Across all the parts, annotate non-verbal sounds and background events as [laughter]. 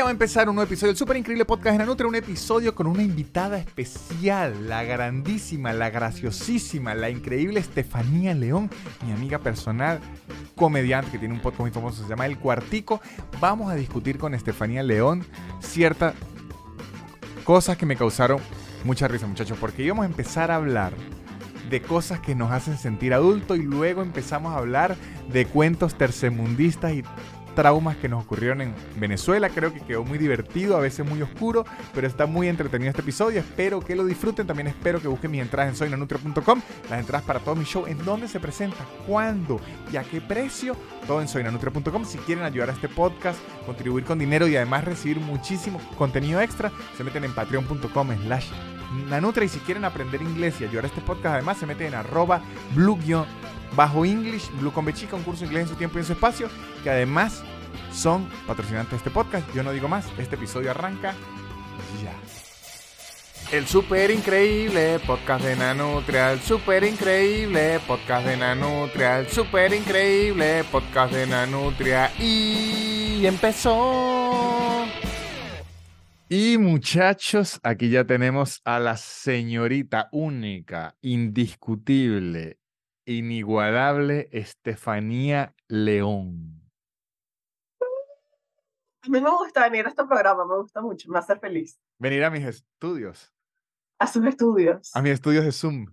ya va a empezar un nuevo episodio del súper increíble podcast de Nanutra, un episodio con una invitada especial, la grandísima, la graciosísima, la increíble Estefanía León, mi amiga personal, comediante que tiene un podcast muy famoso, se llama El Cuartico. Vamos a discutir con Estefanía León ciertas cosas que me causaron mucha risa, muchachos, porque íbamos a empezar a hablar de cosas que nos hacen sentir adultos y luego empezamos a hablar de cuentos tercermundistas y traumas que nos ocurrieron en Venezuela. Creo que quedó muy divertido, a veces muy oscuro, pero está muy entretenido este episodio. Espero que lo disfruten. También espero que busquen mis entradas en soynanutria.com. Las entradas para todo mi show, en dónde se presenta, cuándo y a qué precio. Todo en soynanutria.com. Si quieren ayudar a este podcast, contribuir con dinero y además recibir muchísimo contenido extra, se meten en patreon.com slash nanutria. Y si quieren aprender inglés y ayudar a este podcast, además se meten en arroba blue bajo English, Blue con Bechica, un curso de inglés en su tiempo y en su espacio, que además son patrocinantes de este podcast. Yo no digo más, este episodio arranca ya. El super increíble podcast de Nanutria, el super increíble podcast de Nanutria, el super increíble podcast de Nanutria y empezó. Y muchachos, aquí ya tenemos a la señorita única, indiscutible, inigualable Estefanía León. A mí me gusta venir a este programa, me gusta mucho, me hace feliz. Venir a mis estudios. A sus estudios. A mis estudios de Zoom.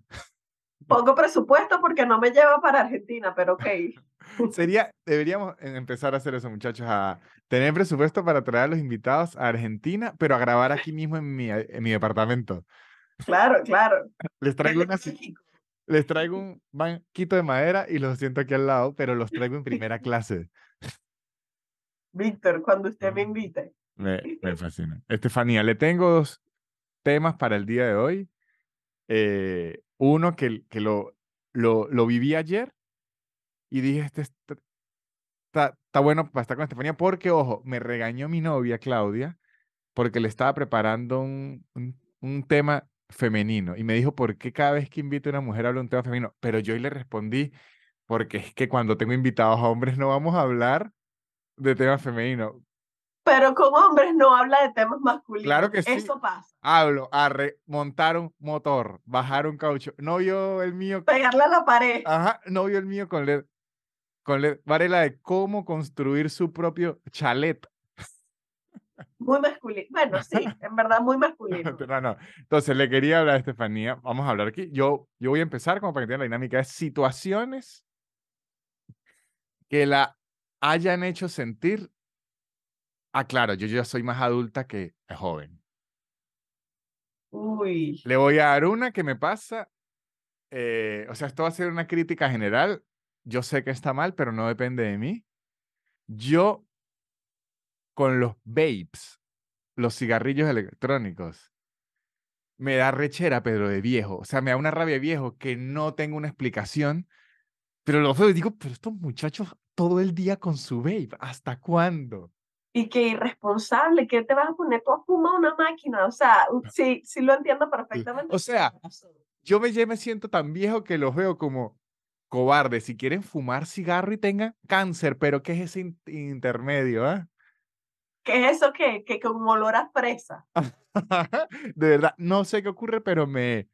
Poco presupuesto porque no me lleva para Argentina, pero ok. [laughs] Sería, deberíamos empezar a hacer eso, muchachos, a tener presupuesto para traer a los invitados a Argentina, pero a grabar aquí mismo en mi, en mi departamento. Claro, claro. [laughs] Les traigo una, les traigo un banquito de madera y los siento aquí al lado, pero los traigo en primera clase. Víctor, cuando usted me invite. [laughs] Me, fascina. Estefanía, le tengo dos temas para el día de hoy. Eh, uno que, que lo, lo, lo, viví ayer y dije, este está, está bueno para estar con Estefanía porque, ojo, me regañó mi novia Claudia porque le estaba preparando un, un, un tema femenino y me dijo, ¿por qué cada vez que invito a una mujer habla un tema femenino? Pero yo le respondí, porque es que cuando tengo invitados a hombres no vamos a hablar de temas femeninos. Pero con hombres no habla de temas masculinos. Claro que sí. Eso pasa. Hablo, a montar un motor, bajar un caucho. No vio el mío. Pegarle a la pared. Ajá, no vio el mío con LED. Con LED. Varela de cómo construir su propio chalet. Muy masculino. Bueno, sí, [laughs] en verdad muy masculino. no, no. Entonces, le quería hablar a Estefanía. Vamos a hablar aquí. Yo, yo voy a empezar como para que tengan la dinámica de situaciones que la hayan hecho sentir, ah, claro, yo ya soy más adulta que joven. Uy. Le voy a dar una que me pasa. Eh, o sea, esto va a ser una crítica general. Yo sé que está mal, pero no depende de mí. Yo, con los vapes, los cigarrillos electrónicos, me da rechera, Pedro, de viejo. O sea, me da una rabia de viejo que no tengo una explicación. Pero lo veo y digo, pero estos muchachos todo el día con su vape. ¿Hasta cuándo? Y qué irresponsable, que te vas a poner tú a fumar una máquina. O sea, sí, sí lo entiendo perfectamente. O sea, yo me, me siento tan viejo que los veo como cobardes. Si quieren fumar cigarro y tengan cáncer, pero ¿qué es ese intermedio? Ah? ¿Qué es eso que, que con olor a fresa? [laughs] de verdad, no sé qué ocurre, pero me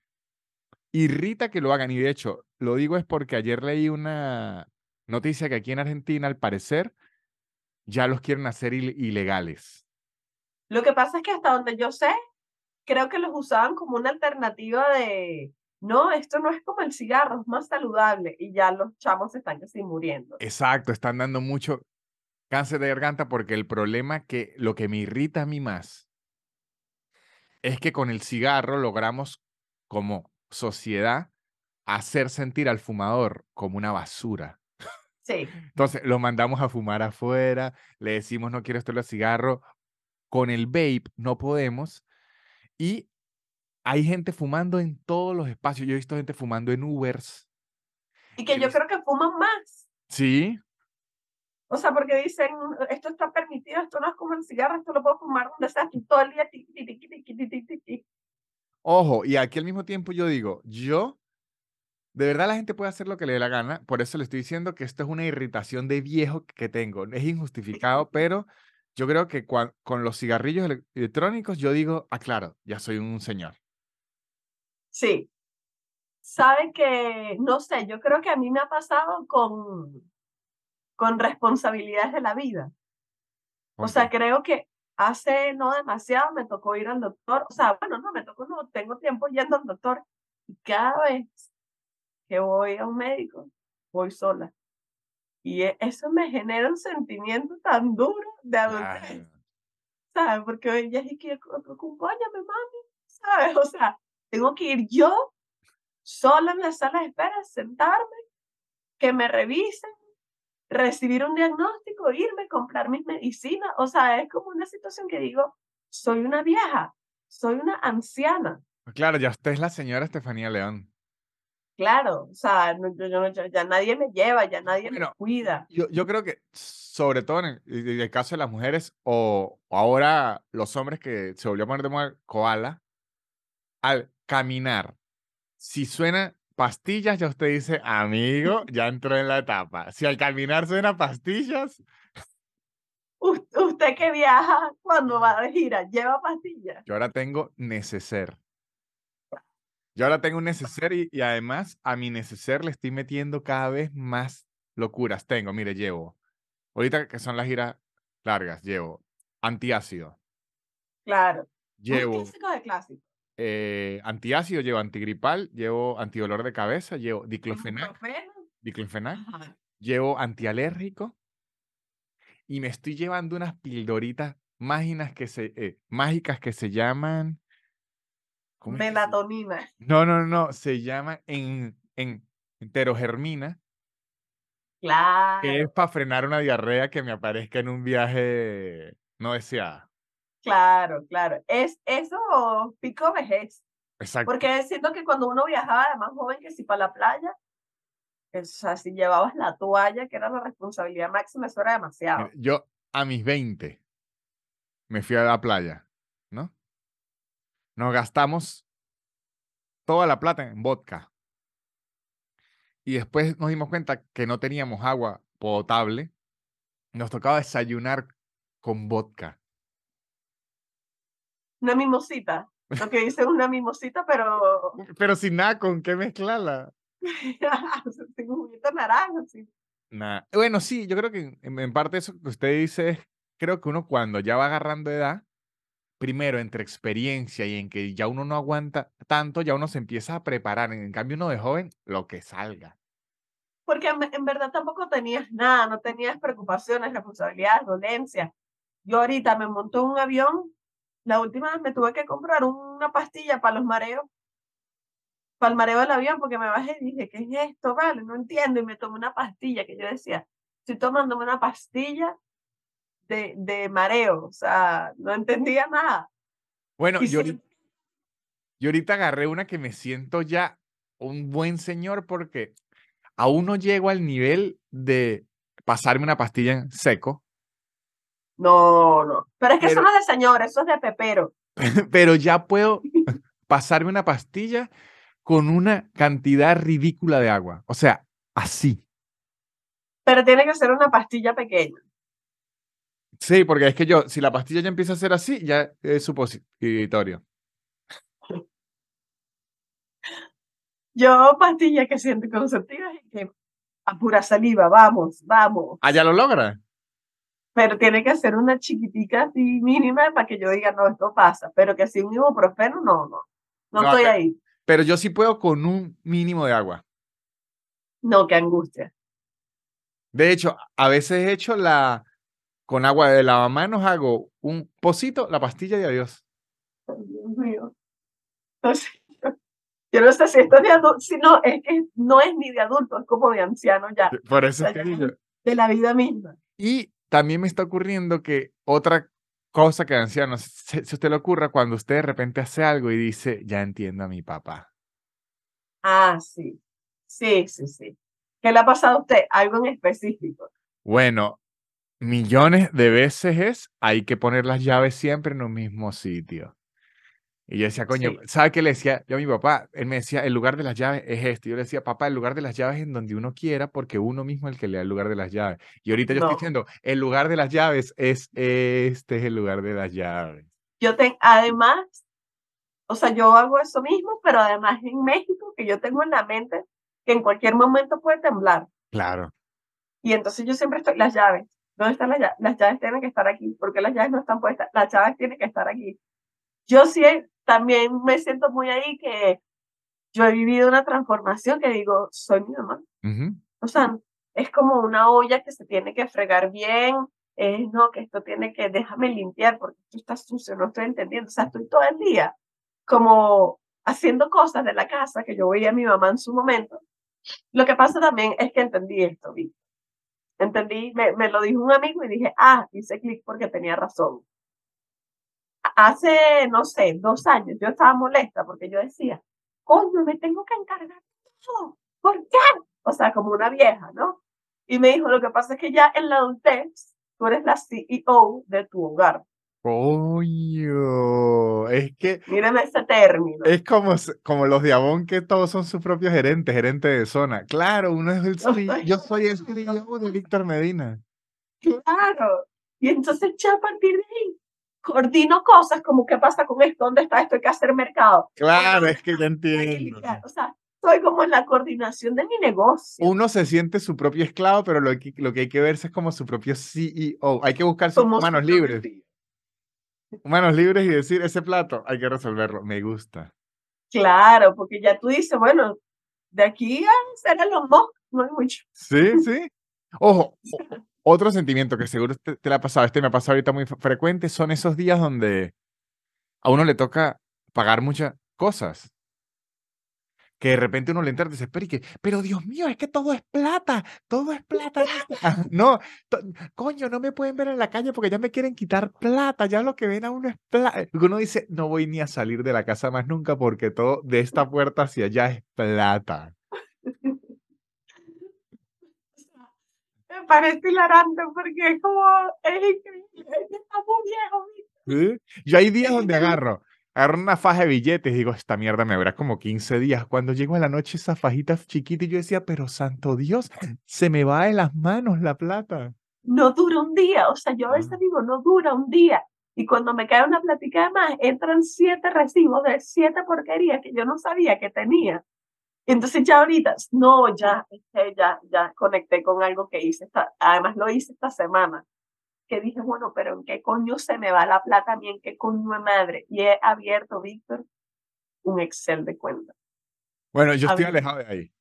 irrita que lo hagan. Y de hecho, lo digo es porque ayer leí una, Noticia que aquí en Argentina, al parecer, ya los quieren hacer ilegales. Lo que pasa es que hasta donde yo sé, creo que los usaban como una alternativa de, no, esto no es como el cigarro, es más saludable y ya los chamos están casi muriendo. Exacto, están dando mucho cáncer de garganta porque el problema que lo que me irrita a mí más es que con el cigarro logramos como sociedad hacer sentir al fumador como una basura. Sí. Entonces, lo mandamos a fumar afuera, le decimos no quiero esto los cigarro. Con el vape no podemos. Y hay gente fumando en todos los espacios. Yo he visto gente fumando en Ubers. Y que yo creo que fuman más. Sí. O sea, porque dicen, esto está permitido, esto no es como el cigarro, esto lo puedo fumar donde sea, todo el día. Ojo, y aquí al mismo tiempo yo digo, yo de verdad la gente puede hacer lo que le dé la gana, por eso le estoy diciendo que esto es una irritación de viejo que tengo. Es injustificado, [laughs] pero yo creo que con los cigarrillos ele- electrónicos yo digo, ah, claro, ya soy un señor. Sí. Sabe que, no sé, yo creo que a mí me ha pasado con, con responsabilidades de la vida. O sea, creo que hace no demasiado me tocó ir al doctor. O sea, bueno, no me tocó, no, tengo tiempo yendo al doctor. Y cada vez que voy a un médico, voy sola. Y e- eso me genera un sentimiento tan duro de adultez. ¿sabes? Porque ya es que acompáñame, mami, ¿sabes? [laughs] O sea, tengo que ir yo sola en la sala de espera, sentarme, que me revisen, recibir un diagnóstico, irme, comprar mis medicinas. O sea, es como una situación que digo, soy una vieja, soy una anciana. Claro, ya usted es la señora Estefanía León. Claro, o sea, no- yo- yo ya, nadie me lleva, ya nadie me cuida. Yo, yo creo que, sobre todo en el, en el caso de las mujeres o, o ahora los hombres que se volvió a poner de moda koala, al caminar, si suena pastillas, ya usted dice, amigo, [laughs] ya entró en la etapa. Si al caminar suena pastillas, Us- Usted que viaja cuando va de gira, lleva pastillas. yo ahora tengo neceser. Yo ahora tengo un neceser y, y además a mi neceser le estoy metiendo cada vez más locuras. Tengo, mire, llevo, ahorita que son las giras largas, llevo antiácido, Claro. Llevo clásico de clásico. eh, antiácido, llevo antigripal, llevo antidolor de cabeza, llevo diclofenac, diclofenac, Ajá. llevo antialérgico y me estoy llevando unas pildoritas que se, eh, mágicas que se llaman... ¿cómo es que se- Melatonina. No, no, no, se llama en, en enterogermina, que es Claro, para frenar una diarrea que me aparezca en un viaje no deseada. claro, claro. Es eso pico vejez. Exacto. Porque siento que cuando uno viajaba de más joven que si para la playa, o sea, si llevabas la toalla, que era la responsabilidad máxima, eso era demasiado. Yo a mis 20 me fui a la playa. Nos gastamos toda la plata en vodka. Y después nos dimos cuenta que no teníamos agua potable. Nos tocaba desayunar con vodka. Una mimosita. Lo que dice una mimosita, pero [laughs] Pero sin nada con qué mezclarla. [laughs] sin juguito naranja, sí. Nada. Bueno, sí, yo creo que en, en parte eso que usted dice es, creo que uno cuando ya va agarrando edad, primero entre experiencia y en que ya uno no aguanta tanto, ya uno se empieza a preparar. En cambio, uno de joven, lo que salga. Porque en, verdad tampoco tenías nada, no tenías preocupaciones, responsabilidades, dolencias. Yo ahorita me monto en un avión, la última vez me tuve que comprar una pastilla para los mareos, para el mareo del avión, porque me bajé y dije, ¿qué es esto? Vale, no entiendo, y me tomé una pastilla que yo decía, estoy tomándome una pastilla de, de mareo, o sea, no entendía nada. Bueno, Y yo, sí, ahori- yo ahorita agarré una que me siento ya un buen señor porque aún no llego al nivel de pasarme una pastilla en seco, no, no, pero es que eso no es de señor, eso es de pepero. [laughs] pero ya puedo [laughs] pasarme una pastilla con una cantidad ridícula de agua. O sea, así. Pero tiene que ser una pastilla pequeña. Sí, porque es que yo, si la pastilla ya empieza a ser así, ya es supositorio. Yo pastillas que siento conceptivas y que a pura saliva, vamos, vamos. Ah, ya lo logra. Pero tiene que ser una chiquitica así mínima para que yo diga, no, esto pasa. Pero que si un ibuprofeno, no, no. No No, estoy pero, ahí. pero yo sí puedo con un mínimo de agua. No, qué angustia. De hecho, a veces he hecho la, con agua de lavamanos, hago un pocito, la pastilla y adiós. Dios mío. Entonces, yo, yo no sé si esto es de adulto, si no, es que no es ni de adulto, es como de anciano ya. Por O eso es sea, que ya digo. es de la vida misma. Y también me está ocurriendo que otra cosa que de ancianos, se, se usted le ocurra cuando usted de repente hace algo y dice, ya entiendo a mi papá. Ah, sí. Sí, sí, sí. ¿Qué le ha pasado a usted? Algo en específico. Bueno, millones de veces es, hay que poner las llaves siempre en un mismo sitio. Y yo decía, coño, Sí. ¿sabe qué le decía? Yo a mi papá, él me decía, el lugar de las llaves es este. Yo le decía, papá, el lugar de las llaves es en donde uno quiera, porque uno mismo es el que le da el lugar de las llaves. Y ahorita yo estoy No. diciendo, el lugar de las llaves es este, es el lugar de las llaves. Yo tengo, además, o sea, yo hago eso mismo, pero además en México, que yo tengo en la mente que en cualquier momento puede temblar. Claro. Y entonces yo siempre estoy, las llaves, ¿dónde están las llaves? Las llaves tienen que estar aquí, porque las llaves no están puestas, las llaves tienen que estar aquí. Yo sí también me siento muy ahí que yo he vivido una transformación que digo, soy mi mamá. O sea, es como una olla que se tiene que fregar bien, es no, que esto tiene que, déjame limpiar porque esto está sucio, no estoy entendiendo. O sea, estoy todo el día como haciendo cosas de la casa que yo veía a mi mamá en su momento. Lo que pasa también es que entendí esto, ¿viste? Entendí, me, me lo dijo un amigo y dije, ah, hice clic porque tenía razón. Hace, no sé, dos años yo estaba molesta porque yo decía, coño, me tengo que encargar todo. ¿Por qué? O sea, como una vieja, ¿no? Y me dijo, lo que pasa es que ya en la adultez, tú eres la CEO de tu hogar. Coño, es que Míreme ese término. es como, como los de Avon que todos son sus propios gerentes, gerente de zona. Claro, uno es el Yo CEO, soy- yo soy el CEO de Víctor Medina. Claro. Y entonces ya a partir de ahí, coordino cosas como qué pasa con esto, dónde está esto, hay que hacer mercado. Claro, es que [laughs] que entiendo. O sea, estoy como en la coordinación de mi negocio. Uno se siente su propio esclavo, pero lo que, lo que hay que verse es como su propio CEO. Hay que buscar sus como manos libres. Manos libres y decir, ese plato hay que resolverlo. Me gusta. Claro, porque ya tú dices, bueno, de aquí a ser Elon Musk no hay mucho. Sí, sí. Ojo, [laughs] otro sentimiento que seguro te, te la ha pasado, este me ha pasado ahorita muy fre- frecuente, son esos días donde a uno le toca pagar muchas cosas. Que de repente uno le entra y dice, pero, ¿y qué? pero Dios mío, es que todo es plata, todo es plata. [laughs] [laughs] No, coño, no me pueden ver en la calle porque ya me quieren quitar plata, ya lo que ven a uno es plata. Uno dice, no voy ni a salir de la casa más nunca porque todo de esta puerta hacia allá es plata. [laughs] Me parece hilarante porque es como, es increíble, está muy viejo. ¿viste? ¿Sí? Yo hay días Es donde agarro, agarro una faja de billetes y digo, esta mierda me dura como 15 días. Cuando llego a la noche, esa fajita chiquita y yo decía, pero santo Dios, se me va de las manos la plata. No dura un día, o sea, yo a veces digo, no dura un día. Y cuando me cae una platica de más, entran siete recibos de siete porquerías que yo no sabía que tenía. Entonces ya ahorita, no, ya, ya, ya conecté con algo que hice, esta, además lo hice esta semana, que dije, bueno, pero ¿en qué coño se me va la plata a mí? ¿En qué coño de madre? Y he abierto, Víctor, un Excel de cuenta. Bueno, yo estoy alejado de ahí.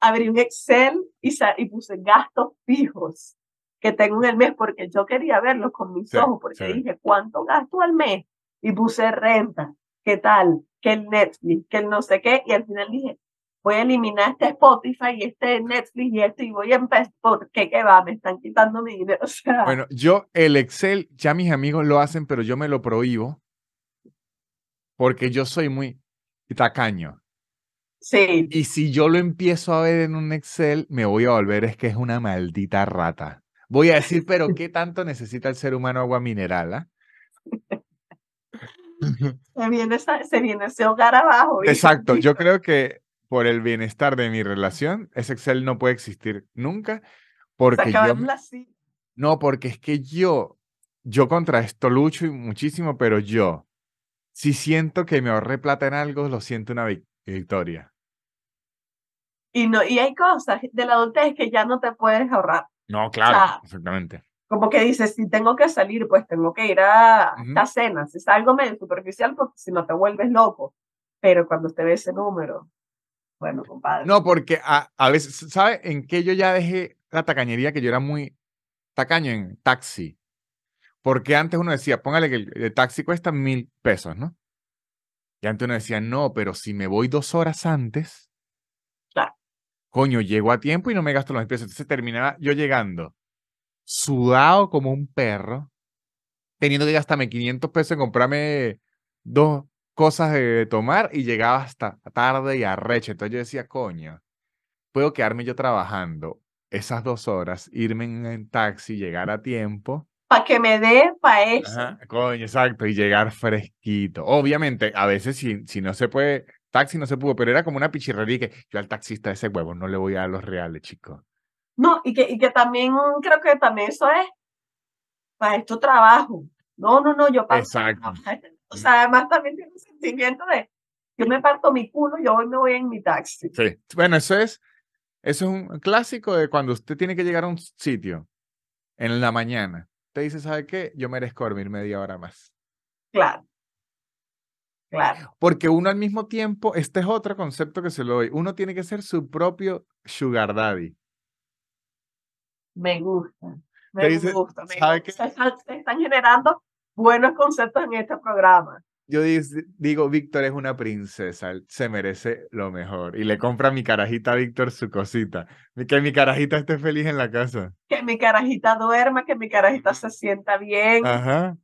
abrí un Excel y, y puse gastos fijos que tengo en el mes porque yo quería verlos con mis Sí, ojos, porque sí. dije, ¿cuánto gasto al mes? Y puse renta, ¿qué tal? Que el Netflix, que el no sé qué, y al final dije, voy a eliminar este Spotify y este Netflix y esto, y voy a empezar, porque qué va, me están quitando mi dinero, [laughs] o sea, Bueno, yo el Excel, ya mis amigos lo hacen, pero yo me lo prohíbo porque yo soy muy tacaño. sí, Y si yo lo empiezo a ver en un Excel, me voy a volver, es que es una maldita rata. Voy a decir, pero ¿qué tanto necesita el ser humano agua mineral? ah? [laughs] se viene, esa- se viene ese hogar abajo. Exacto, yo creo que por el bienestar de mi relación, ese Excel no puede existir nunca, porque yo, no, porque es que yo, yo contra esto lucho y muchísimo, pero yo, si siento que me ahorré plata en algo, lo siento una vic- victoria. Y, no, y hay cosas de la adultez que ya no te puedes ahorrar. No, O claro, sea, exactamente. como que dices, si tengo que salir, pues tengo que ir a Ujú. esta cena. Si es algo medio superficial, porque si no te vuelves loco. Pero cuando te ve ese número, bueno, compadre. No, porque a, a veces, ¿sabe en qué yo ya dejé la tacañería? Que yo era muy tacaño en taxi. Porque antes uno decía, póngale que el, el taxi cuesta mil pesos, ¿no? Y antes uno decía, no, pero si me voy dos horas antes, Claro. coño, llego a tiempo y no me gasto los mil pesos. Entonces terminaba yo llegando sudado como un perro, teniendo que gastarme 500 pesos en comprarme dos cosas de tomar y llegaba hasta tarde y arrecho. Entonces yo decía, coño, puedo quedarme yo trabajando esas dos horas, irme en, en taxi, llegar a tiempo para que me dé para eso. Ajá, coño, exacto, y llegar fresquito. Obviamente, a veces si, si no se puede, taxi no se pudo, pero era como una pichirrería que yo al taxista ese huevo no le voy a dar los reales, chicos. No, y que, y que también creo que también eso es para esto trabajo. No, no, no, yo pago. Exacto. O sea, además también tiene un sentimiento de yo me parto mi culo, yo hoy me voy en mi taxi. Sí. Bueno, eso es, eso es un clásico de cuando usted tiene que llegar a un sitio en la mañana. Usted dice, ¿sabe qué? Yo merezco dormir media hora más. Claro. Claro. Porque uno al mismo tiempo, este es otro concepto que se lo doy, uno tiene que ser su propio sugar daddy. Me gusta. Te Me dice, gusta. Me ¿sabe gusta. Se, están, se están generando buenos conceptos en este programa. Yo digo, Víctor es una princesa, se merece lo mejor. Y le compra a mi carajita Víctor su cosita. Que mi carajita esté feliz en la casa. Que mi carajita duerma, que mi carajita se sienta bien, Ajá.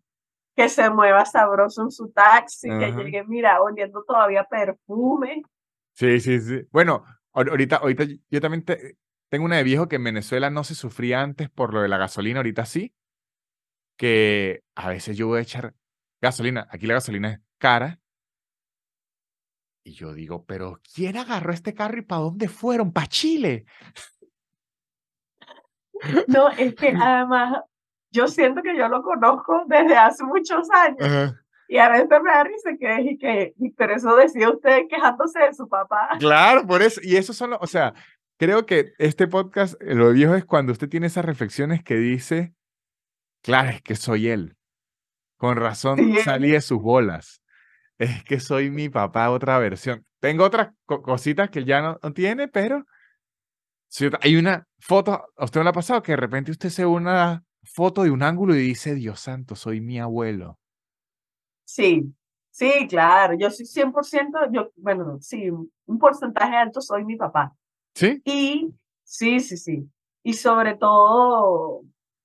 que se mueva sabroso en su taxi, que llegue, mira, oliendo todavía perfume. Sí, sí, sí. Bueno, ahor- ahorita, ahorita yo- yo también te- tengo una de viejo que en Venezuela no se sufría antes por lo de la gasolina, ahorita sí. Que a veces yo voy a echar gasolina, aquí la gasolina es cara. Y yo digo, pero ¿quién agarró este carro y para dónde fueron? ¿Para Chile? [laughs] No, es que [laughs] además yo siento que yo lo conozco desde hace muchos años y a veces me da risa que, y que, y- pero eso decía usted quejándose de su papá. Claro, por eso. Y eso son, lo- o sea, creo que este podcast, eh, lo viejo es cuando usted tiene esas reflexiones que dice, claro, es que soy él. Con razón salí de sus bolas. Es que soy mi papá, otra versión. Tengo otras co- cositas que él ya no, no tiene, pero otra- hay una foto, a usted no le ha pasado que de repente usted se ve una foto de un ángulo y dice, Dios santo, soy mi abuelo. Sí, sí, claro, yo soy 100%, yo, bueno, sí, un porcentaje alto soy mi papá. ¿Sí? Y sí, sí, sí. Y sobre todo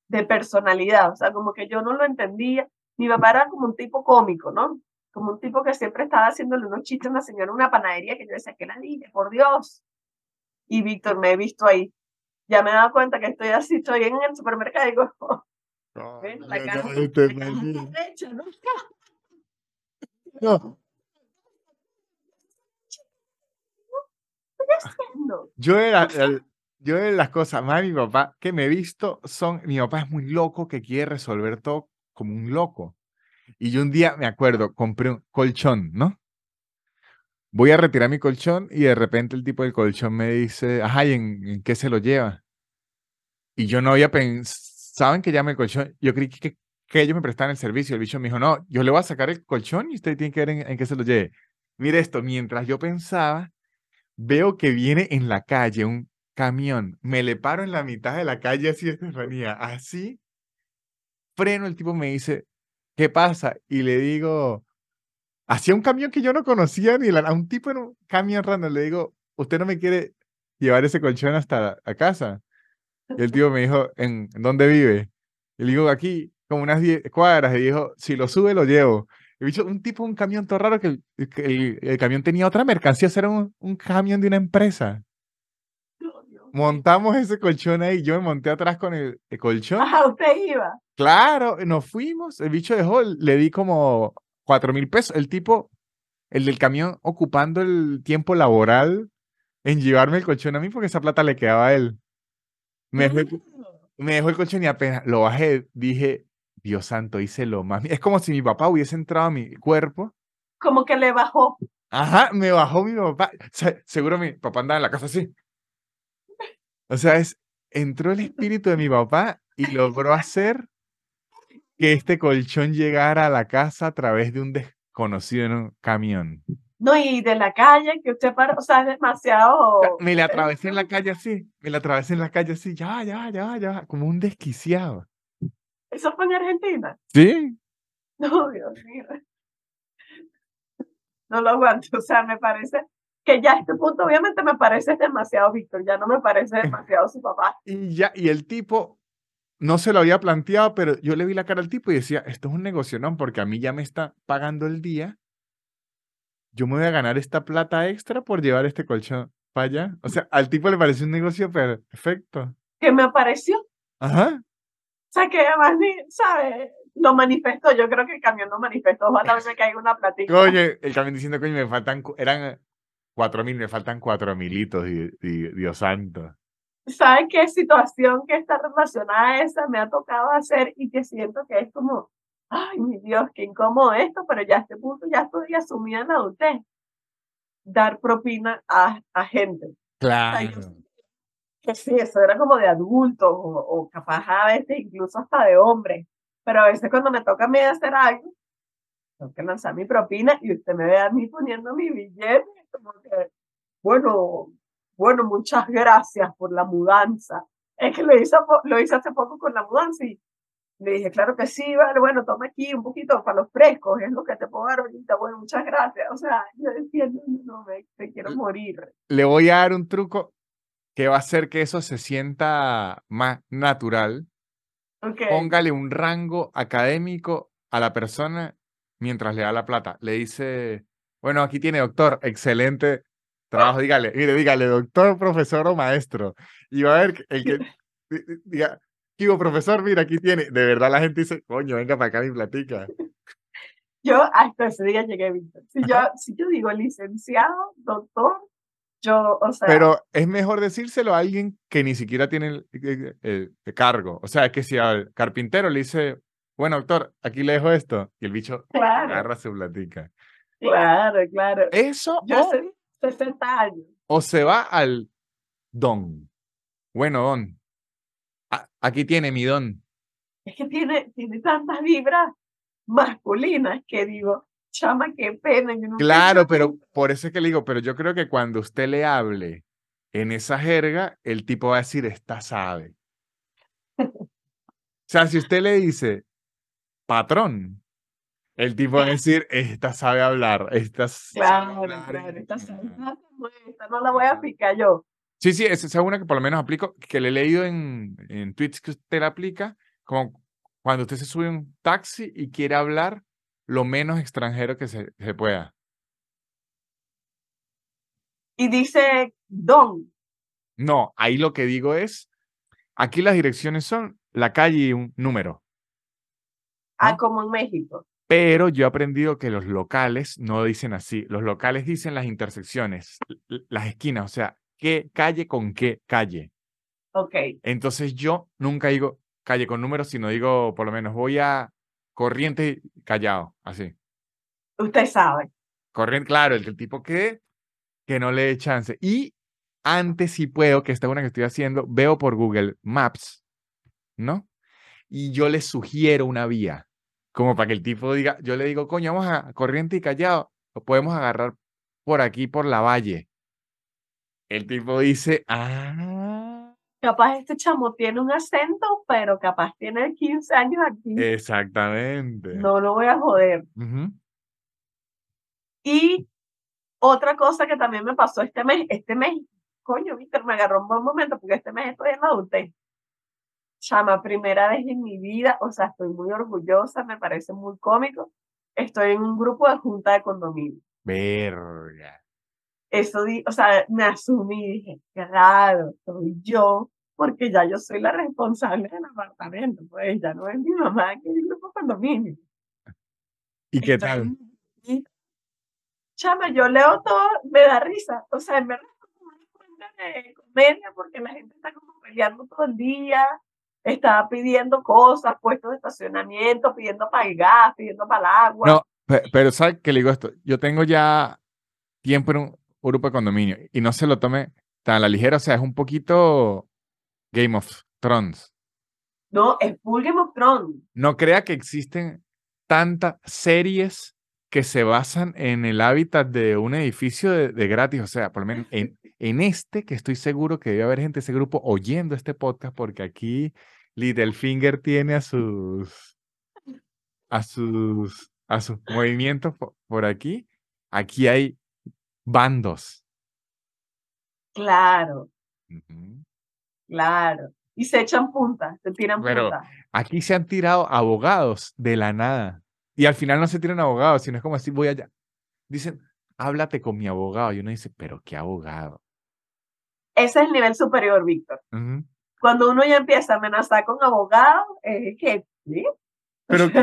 de personalidad, o sea, como que yo no lo entendía. Mi papá era como un tipo cómico, ¿no? Como un tipo que siempre estaba haciéndole unos chistes a una señora en una panadería que yo decía, que la niña, por Dios. Y Víctor, me he visto ahí. Ya me he dado cuenta que estoy así, estoy en el supermercado y digo, [laughs] ven, la cara, no, este la cara está hecha, ¿no? [laughs] No, [laughs] ¿Qué haciendo? Yo de, la- el- yo de las cosas más de mi papá que me he visto son, mi papá es muy loco que quiere resolver todo como un loco. Y yo un día, me acuerdo, compré un colchón, ¿no? Voy a retirar mi colchón y de repente el tipo del colchón me dice, ajá, ¿y en, qué se lo lleva? Y yo no había pensado en que llame el colchón. Yo creí que, que ellos me prestaban el servicio. El bicho me dijo, no, yo le voy a sacar el colchón y usted tiene que ver en, en qué se lo lleve. Mire esto, mientras yo pensaba, veo que viene en la calle un camión, me le paro en la mitad de la calle así, Estefanía, así, freno, el tipo me dice, ¿qué pasa? Y le digo, hacía un camión que yo no conocía ni a un tipo en un camión random, le digo, ¿usted no me quiere llevar ese colchón hasta a casa? Y el tipo me dijo, ¿en, dónde vive? Y le digo, aquí, como unas 10 cuadras, y dijo, si lo sube, lo llevo. Y bicho, un tipo, un camión todo raro, que el, el- el camión tenía otra mercancía, era un, un camión de una empresa. Montamos ese colchón ahí, yo me monté atrás con el, el colchón. Ajá, usted iba. Claro, nos fuimos, el bicho dejó, le di como cuatro mil pesos. El tipo, el del camión, ocupando el tiempo laboral en llevarme el colchón a mí, porque esa plata le quedaba a él. Me dejó, el- Claro. me dejó el colchón y apenas lo bajé, dije, Dios santo, hice lo más. Es como si mi papá hubiese entrado a mi cuerpo. Como que le bajó. Ajá, me bajó mi papá. Se- seguro mi papá andaba en la casa así. O sea, es, entró el espíritu de mi papá y logró hacer que este colchón llegara a la casa a través de un desconocido camión. No, y de la calle, que usted para, o sea, es demasiado. Me la [laughs] atravesé en la calle así, me la atravesé en la calle así, ya, ya, ya, ya, como un desquiciado. Eso fue en Argentina. ¿Sí? No, Dios mío. No lo aguanto. O sea, me parece que ya a este punto, obviamente, me parece demasiado Víctor. Ya no me parece [laughs] demasiado su papá. Y ya, y el tipo no se lo había planteado, pero yo le vi la cara al tipo y decía, esto es un negocio, ¿no? Porque a mí ya me está pagando el día. Yo me voy a ganar esta plata extra por llevar este colchón para allá. O sea, al tipo le pareció un negocio perfecto. Que me pareció. Ajá. sea, que además, ¿sabes? Lo manifestó, yo creo que el camión lo manifestó, ojalá [laughs] me caiga una platica. Coño, el camión diciendo, coño, me faltan, eran cuatro mil, me faltan cuatro militos, y, y- Dios santo. ¿Sabes qué situación que está relacionada a esa me ha tocado hacer y que siento que es como, ay, mi Dios, qué incómodo esto, pero ya a este punto ya estoy asumida en la adultez. Dar propina a, a gente. Claro. Que sí, eso era como de adultos o, o capaz a veces incluso hasta de hombres. Pero a veces cuando me toca a mí hacer algo, tengo que lanzar mi propina y usted me ve a mí poniendo mi billete, como que, bueno, bueno, muchas [laughs] gracias por la mudanza. Es que lo hice, lo hice hace poco con la mudanza y le dije, claro que sí, vale, bueno, toma aquí un poquito para los frescos, es lo que te puedo dar ahorita, bueno, muchas gracias. O sea, [laughs] yo decía, no, no, me, me quiero morir. Le voy a dar un truco que va a hacer que eso se sienta más natural. Ok, Póngale un rango académico a la persona mientras le da la plata. Le dice, bueno, aquí tiene doctor, excelente trabajo. Dígale, mire, dígale, doctor, profesor o maestro. Y va a ver el que [laughs] di- di- diga, "Kibo, profesor, mira, aquí tiene. De verdad la gente dice, coño, venga para acá mi platica. yo hasta ese día llegué, Víctor. Si yo, si yo digo licenciado, doctor, yo, o sea, Pero es mejor decírselo a alguien que ni siquiera tiene el, el- el- el cargo. O sea, es que si al carpintero le dice, bueno, doctor, aquí le dejo esto, y el bicho claro, agarra su platica. Claro, claro. Eso Yo o, hace 60 años. o se va al don. Bueno, don, a- aquí tiene mi don. Es que tiene, tiene tantas vibras masculinas que digo, chama, qué pena. Yo he Claro, pero por eso es que le digo, pero yo creo que cuando usted le hable en esa jerga, el tipo va a decir, esta sabe. [laughs] O sea, si usted le dice, patrón, el tipo va a decir, esta sabe hablar, esta [laughs] sabe Claro, hablar claro, esta, esta- no la voy a aplicar yo. Sí, sí, esa es una que por lo menos aplico, que le he leído en, en tweets que usted la aplica, como cuando usted se sube a un taxi y quiere hablar lo menos extranjero que se, se pueda. Y dice, don, No, ahí lo que digo es, aquí las direcciones son la calle y un número, ah, como en México. Pero yo he aprendido que los locales no dicen así, los locales dicen las intersecciones, las esquinas, o sea, qué calle con qué calle. Ok, Entonces yo nunca digo calle con número, sino digo, por lo menos, voy a Corriente y Callao, así. usted sabe. Corriente, claro, el, el tipo que, que no le dé chance. Y antes si puedo, que esta es una que estoy haciendo, veo por Google Maps, ¿no? Y yo le sugiero una vía, como para que el tipo diga, yo le digo, coño, vamos a Corriente y Callao, lo podemos agarrar por aquí, por la valle. El tipo dice, ah, Capaz este chamo tiene un acento, pero capaz tiene 15 años aquí. exactamente. No lo voy a joder. Y otra cosa que también me pasó este mes, este mes, coño, Víctor, me agarró un buen momento porque este mes estoy en la adultez. Chama, primera vez en mi vida, o sea, estoy muy orgullosa, me parece muy cómico. Estoy en un grupo de junta de condominio. Verga. Eso, di, o sea, me asumí y dije, claro, soy yo, porque ya yo soy la responsable del apartamento, pues ya no es mi mamá que es el grupo de condominio. ¿Y qué Estoy tal? en- Chama, yo leo todo, me da risa. O sea, en verdad es como una cuenta de comedia porque la gente está como peleando todo el día, está pidiendo cosas, puestos de estacionamiento, pidiendo para el gas, pidiendo para el agua. No, pe- pero ¿sabes qué le digo esto? Yo tengo ya tiempo en un grupo de condominio y no se lo tome tan a la ligera, o sea, es un poquito Game of Thrones. No, es full Game of Thrones. No crea que existen tantas series que se basan en el hábitat de un edificio de, de gratis, o sea, por lo menos en, en este, que estoy seguro que debe haber gente de ese grupo oyendo este podcast, porque aquí Littlefinger tiene a sus a sus a sus movimientos po- por aquí. Aquí hay bandos. Claro, claro. Y se echan puntas, se tiran Pero- puntas. Aquí se han tirado abogados de la nada. Y al final no se tiran abogados, sino es como así, voy allá. Dicen, háblate con mi abogado. Y uno dice, pero qué abogado. Ese es el nivel superior, Víctor. Ujú. Cuando uno ya empieza a amenazar con abogados, es que, ¿sí? Pero que,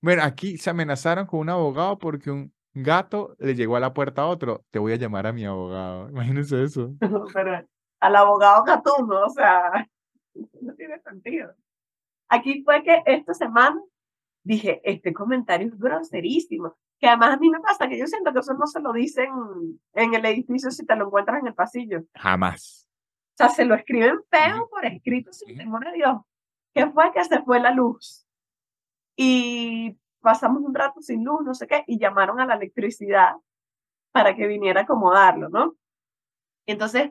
bueno, [laughs] aquí se amenazaron con un abogado porque un gato le llegó a la puerta a otro. Te voy a llamar a mi abogado. [laughs] Imagínense eso. pero al abogado Gatuno, o sea, [laughs] no tiene sentido. Aquí fue que esta semana dije, este comentario es groserísimo, que además a mí me pasa que yo siento que eso no se lo dicen en el edificio si te lo encuentras en el pasillo. O sea, se lo escriben feo por escrito sin temor a Dios. Que fue que se fue la luz y pasamos un rato sin luz, no sé qué, y llamaron a la electricidad para que viniera a acomodarlo, ¿no? Entonces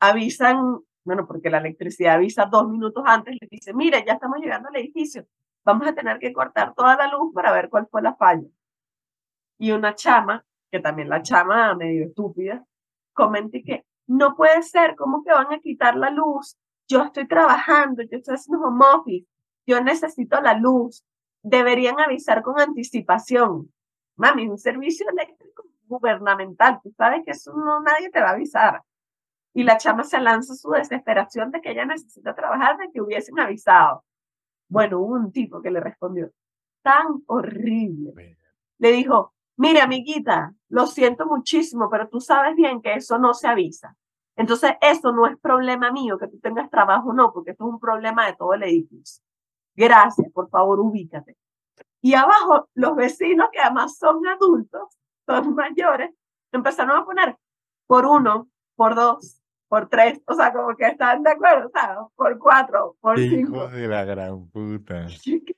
avisan, bueno, porque la electricidad avisa dos minutos antes, les dice, mira, ya estamos llegando al edificio, vamos a tener que cortar toda la luz para ver cuál fue la falla. Y una chama, que también la chama medio estúpida, comenté que no puede ser, ¿cómo que van a quitar la luz? Yo estoy trabajando, yo estoy haciendo home office, yo necesito la luz. Deberían avisar con anticipación. Mami, un servicio eléctrico gubernamental, tú sabes que eso no nadie te va a avisar. Y la chama se lanza su desesperación de que ella necesita trabajar, de que hubiesen avisado. Bueno, hubo un tipo que le respondió, tan horrible. Le dijo, mire, amiguita, lo siento muchísimo, pero tú sabes bien que eso no se avisa. Entonces, eso no es problema mío, que tú tengas trabajo o no, porque esto es un problema de todo el edificio. Gracias, por favor, ubícate. Y abajo, los vecinos, que además son adultos, son [laughs] mayores, empezaron a poner por uno, por dos, por tres, o sea, como que están de acuerdo, ¿sabes? Por cuatro, por cinco. Hijo de la gran puta. Y que-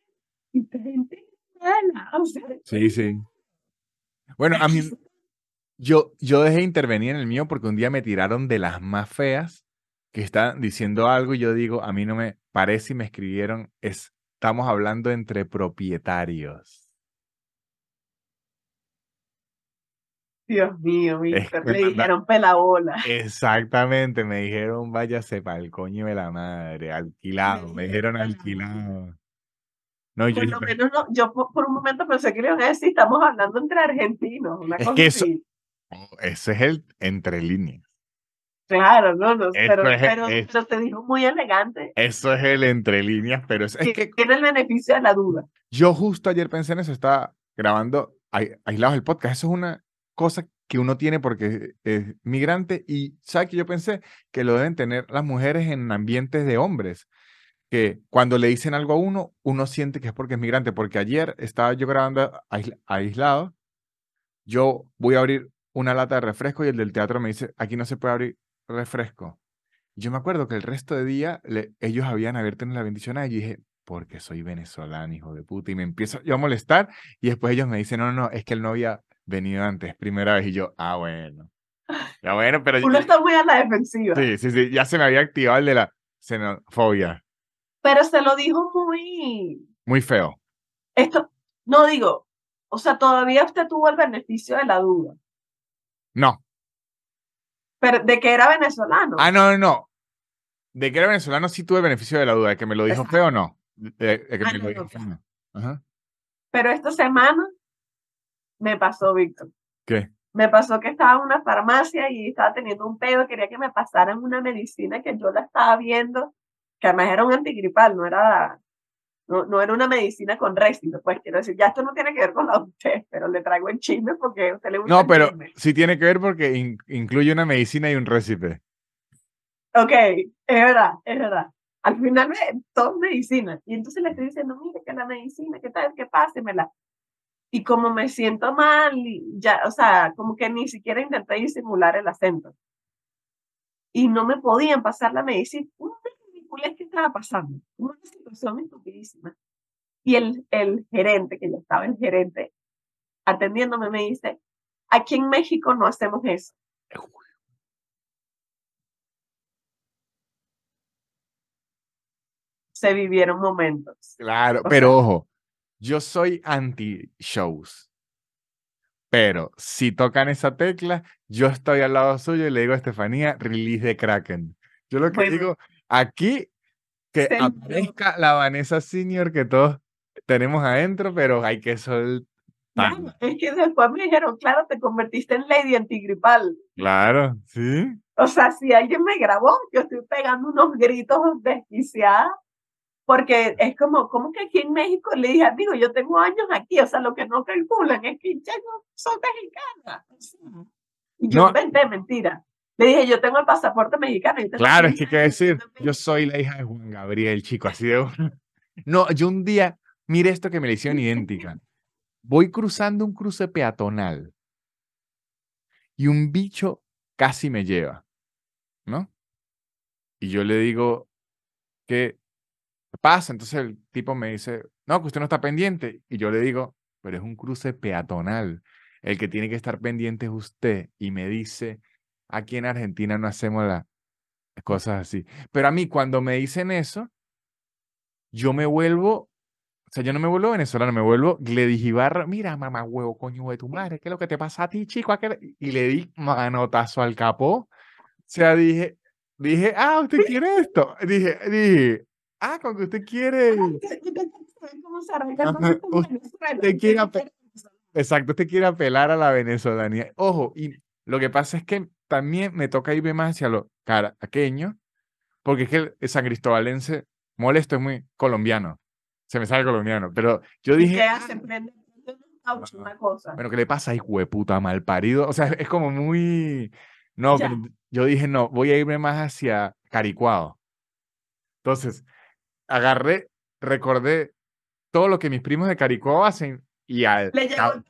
y esta gente es mala, o sea, Sí, sí. Bueno, a mí, [laughs] yo, yo dejé de intervenir en el mío porque un día me tiraron de las más feas que están diciendo algo y yo digo, a mí no me parece y me escribieron, estamos hablando entre propietarios. Dios mío, Es manda- dijeron pelabola. Exactamente, me dijeron, váyase para el coño de la madre, alquilado, me dijeron alquilado. No, yo Por lo menos no, yo por, por un momento pensé que le iban a decir, estamos hablando entre argentinos, una Es cosa que eso- así. "Oh, ese es el entre líneas. Claro, no, no, pero, es- pero, es- pero te dijo muy elegante. Eso es el entre líneas, pero es, es que Tiene el beneficio de la duda. Yo justo ayer pensé en eso, estaba grabando ai- aislados el podcast. Eso es una cosa que uno tiene porque es migrante y ¿sabe que yo pensé? Que lo deben tener las mujeres en ambientes de hombres, que cuando le dicen algo a uno, uno siente que es porque es migrante, porque ayer estaba yo grabando aisla- aislado, yo voy a abrir una lata de refresco y el del teatro me dice, aquí no se puede abrir refresco. Yo me acuerdo que el resto de día le- ellos habían abierto en la bendición y yo dije, porque soy venezolano, hijo de puta. Y me empiezo yo a molestar y después ellos me dicen, no, no, no, es que él no había venido antes, primera vez. Y yo, ah, bueno. Ya bueno, pero Uno está muy a la defensiva. sí, sí, sí, ya se me había activado el de la xenofobia. Pero se lo dijo muy. Muy feo. Esto, no digo, o sea, todavía usted tuvo el beneficio de la duda. No. Pero de que era venezolano. Ah, no, no, no. De que era venezolano sí tuve beneficio de la duda, de que me lo dijo Exacto. feo o no. De, de que Ah, me lo dijo feo. Ajá. Pero esta semana me pasó, Víctor. ¿Qué? Me pasó que estaba en una farmacia y estaba teniendo un pedo, quería que me pasaran una medicina que yo la estaba viendo, que además era un antigripal, no era, no, no era una medicina con récipe, pues quiero decir, ya esto no tiene que ver con la [laughs] de usted, pero le traigo el chisme porque a usted le gusta No, pero sí tiene que ver porque in- incluye una medicina y un récipe. Ok, es verdad, es verdad. Al final me, todo es medicina. Y entonces le estoy diciendo, mire que la medicina, ¿qué tal? Que pásemela. Y como me siento mal, ya, o sea, como que ni siquiera intenté disimular el acento. Y no me podían pasar la medicina. Que estaba pasando. Una situación estupidísima. Y el, el gerente, que ya estaba el gerente, atendiéndome, me dice, aquí en México no hacemos eso. Se vivieron momentos. Claro, O pero sea- ojo, yo soy anti-shows. Pero si tocan esa tecla, yo estoy al lado suyo y le digo a Estefanía, release de Kraken. Yo lo que digo, aquí que aparezca la Vanessa Senior que todos tenemos adentro, pero hay que soltar. Claro, es que después me dijeron, claro, te convertiste en Lady Antigripal. Claro, sí. O sea, si alguien me grabó, yo estoy pegando unos gritos desquiciados, porque es como, como que aquí en México le dije, digo, yo tengo años aquí, o sea, lo que no calculan es que yo no soy mexicana. Y yo No. inventé mentira. Le dije, yo tengo el pasaporte mexicano. y Claro, es que qué decir, yo soy la hija de Juan Gabriel, chico, así de. [laughs] No, yo un día, mire esto que me le hicieron idéntica. Voy cruzando un cruce peatonal y un bicho casi me lleva, ¿no? Y yo le digo, ¿qué pasa? Entonces el tipo me dice, no, que usted no está pendiente. Y yo le digo, pero es un cruce peatonal. El que tiene que estar pendiente es usted. Y me dice, aquí en Argentina no hacemos las cosas así. Pero a mí cuando me dicen eso, yo me vuelvo, o sea, yo no me vuelvo venezolano, me vuelvo Gledigibarra. Mira, mamá huevo, coño de tu madre, ¿qué es lo que te pasa a ti, chico? ¿A qué le-?" Y le di manotazo al capó. O sea, dije, dije, ah, ¿usted quiere esto? Dije, dije, ah, con que usted quiere, ¿Cómo se arranca Ajá, todo esto en usted Venezuela? quiere exacto, usted quiere apelar a la venezolanía. Ojo, y lo que pasa es que también me toca irme más hacia lo caraqueño, porque es que el, san cristobalense molesto es muy colombiano. Se me sale colombiano, pero yo ¿Y dije, qué "Ah, hace? Prende una cosa. bueno, ¿qué le pasa, hijo de puta mal parido? O sea, es como muy. No, pero yo dije, no, voy a irme más hacia Caricuado. Entonces, agarré, recordé todo lo que mis primos de Caricuado hacen y al, Le llegó el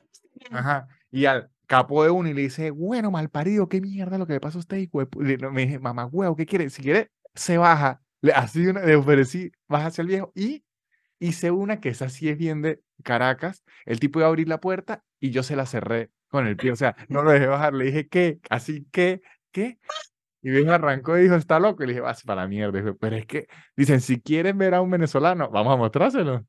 ajá, y al capo de uno y le dice, bueno, mal parido, qué mierda lo que le pasa a usted, hijo de pu-". Le- no, Me dije, mamá, huevo, ¿qué quiere? Si quiere, se baja. Le, así una, le ofrecí, baja hacia el viejo y hice una que esa sí es bien de Caracas. El tipo iba a abrir la puerta y yo se la cerré con el pie. O sea, no lo dejé bajar. Le dije, ¿qué? Así que, ¿qué? Y viejo arrancó y dijo, está loco. Y le dije, vas para la mierda. Y pero es que, dicen, si quieren ver a un venezolano, vamos a mostrárselo.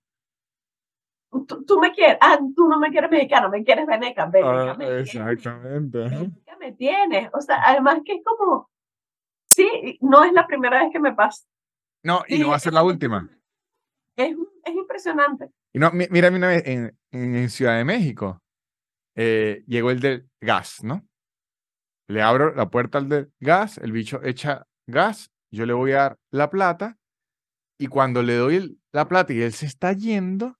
Tú, tú me quieres, ah, tú no me quieres mexicano, me quieres veneca, veneca Ah, me exactamente. veneca me tienes. O sea, además que es como, sí, no es la primera vez que me pasa. No, y no Dije, va a ser la "Esto última. Es, es impresionante. Y no, mi- mira, una vez en, en, en Ciudad de México, eh, llegó el del gas, ¿no? Le abro la puerta al del gas, el bicho echa gas, yo le voy a dar la plata, y cuando le doy el- la plata y él se está yendo,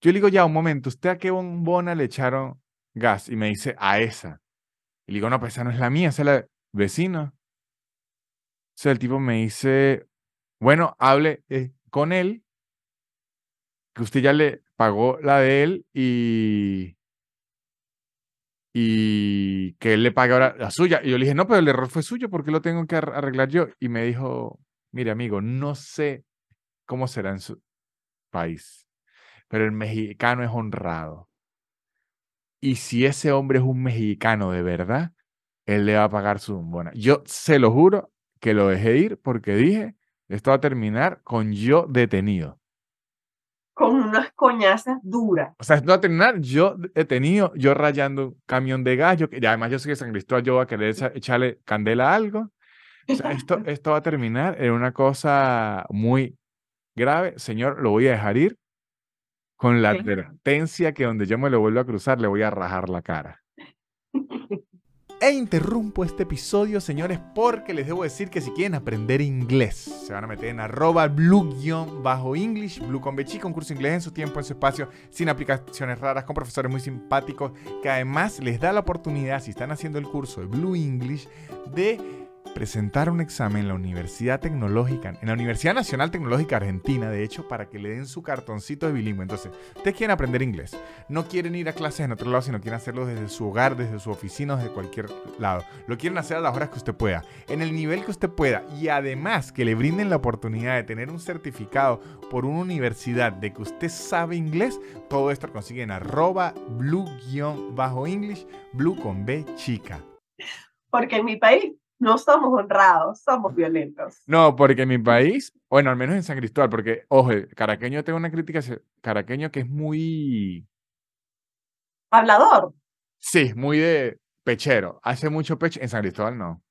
yo le digo, ya, un momento, ¿usted a qué bombona le echaron gas? Y me dice, a esa. Y le digo, no, pues esa no es la mía, esa es la del vecino. Entonces el tipo me dice, bueno, hable eh, con él, que usted ya le pagó la de él y, y que él le pague ahora la suya. Y yo le dije, no, pero el error fue suyo, ¿por qué lo tengo que ar- arreglar yo? Y me dijo, mire amigo, no sé cómo será en su país, pero el mexicano es honrado. Y si ese hombre es un mexicano de verdad, él le va a pagar su bombona. Yo se lo juro que lo dejé ir porque dije, esto va a terminar con yo detenido. Con unas coñazas duras. O sea, esto va a terminar yo detenido, yo rayando un camión de gallo, que y además yo soy de San Cristóbal, yo voy a querer echa- echarle candela a algo. O sea, esto, [laughs] esto va a terminar en una cosa muy grave. Señor, lo voy a dejar ir con la advertencia que donde yo me lo vuelva a cruzar, le voy a rajar la cara. [laughs] E interrumpo este episodio, señores, porque les debo decir que si quieren aprender inglés, se van a meter en arroba blue-english, blue con un curso inglés en su tiempo, en su espacio, sin aplicaciones raras, con profesores muy simpáticos, que además les da la oportunidad, si están haciendo el curso de Blue English, de presentar un examen en la Universidad Tecnológica, en la Universidad Nacional Tecnológica Argentina, de hecho, para que le den su cartoncito de bilingüe. Entonces, ustedes quieren aprender inglés, no quieren ir a clases en otro lado, sino quieren hacerlo desde su hogar, desde su oficina, desde cualquier lado. Lo quieren hacer a las horas que usted pueda, en el nivel que usted pueda, y además que le brinden la oportunidad de tener un certificado por una universidad de que usted sabe inglés. Todo esto lo consiguen en arroba blue-english, blue con B chica. Porque en mi país no somos honrados, somos violentos. No, porque en mi país, bueno, al menos en San Cristóbal, porque, ojo, el caraqueño tengo una crítica caraqueño que es muy, Hablador. sí, muy de pechero. Hace mucho pecho. En San Cristóbal no.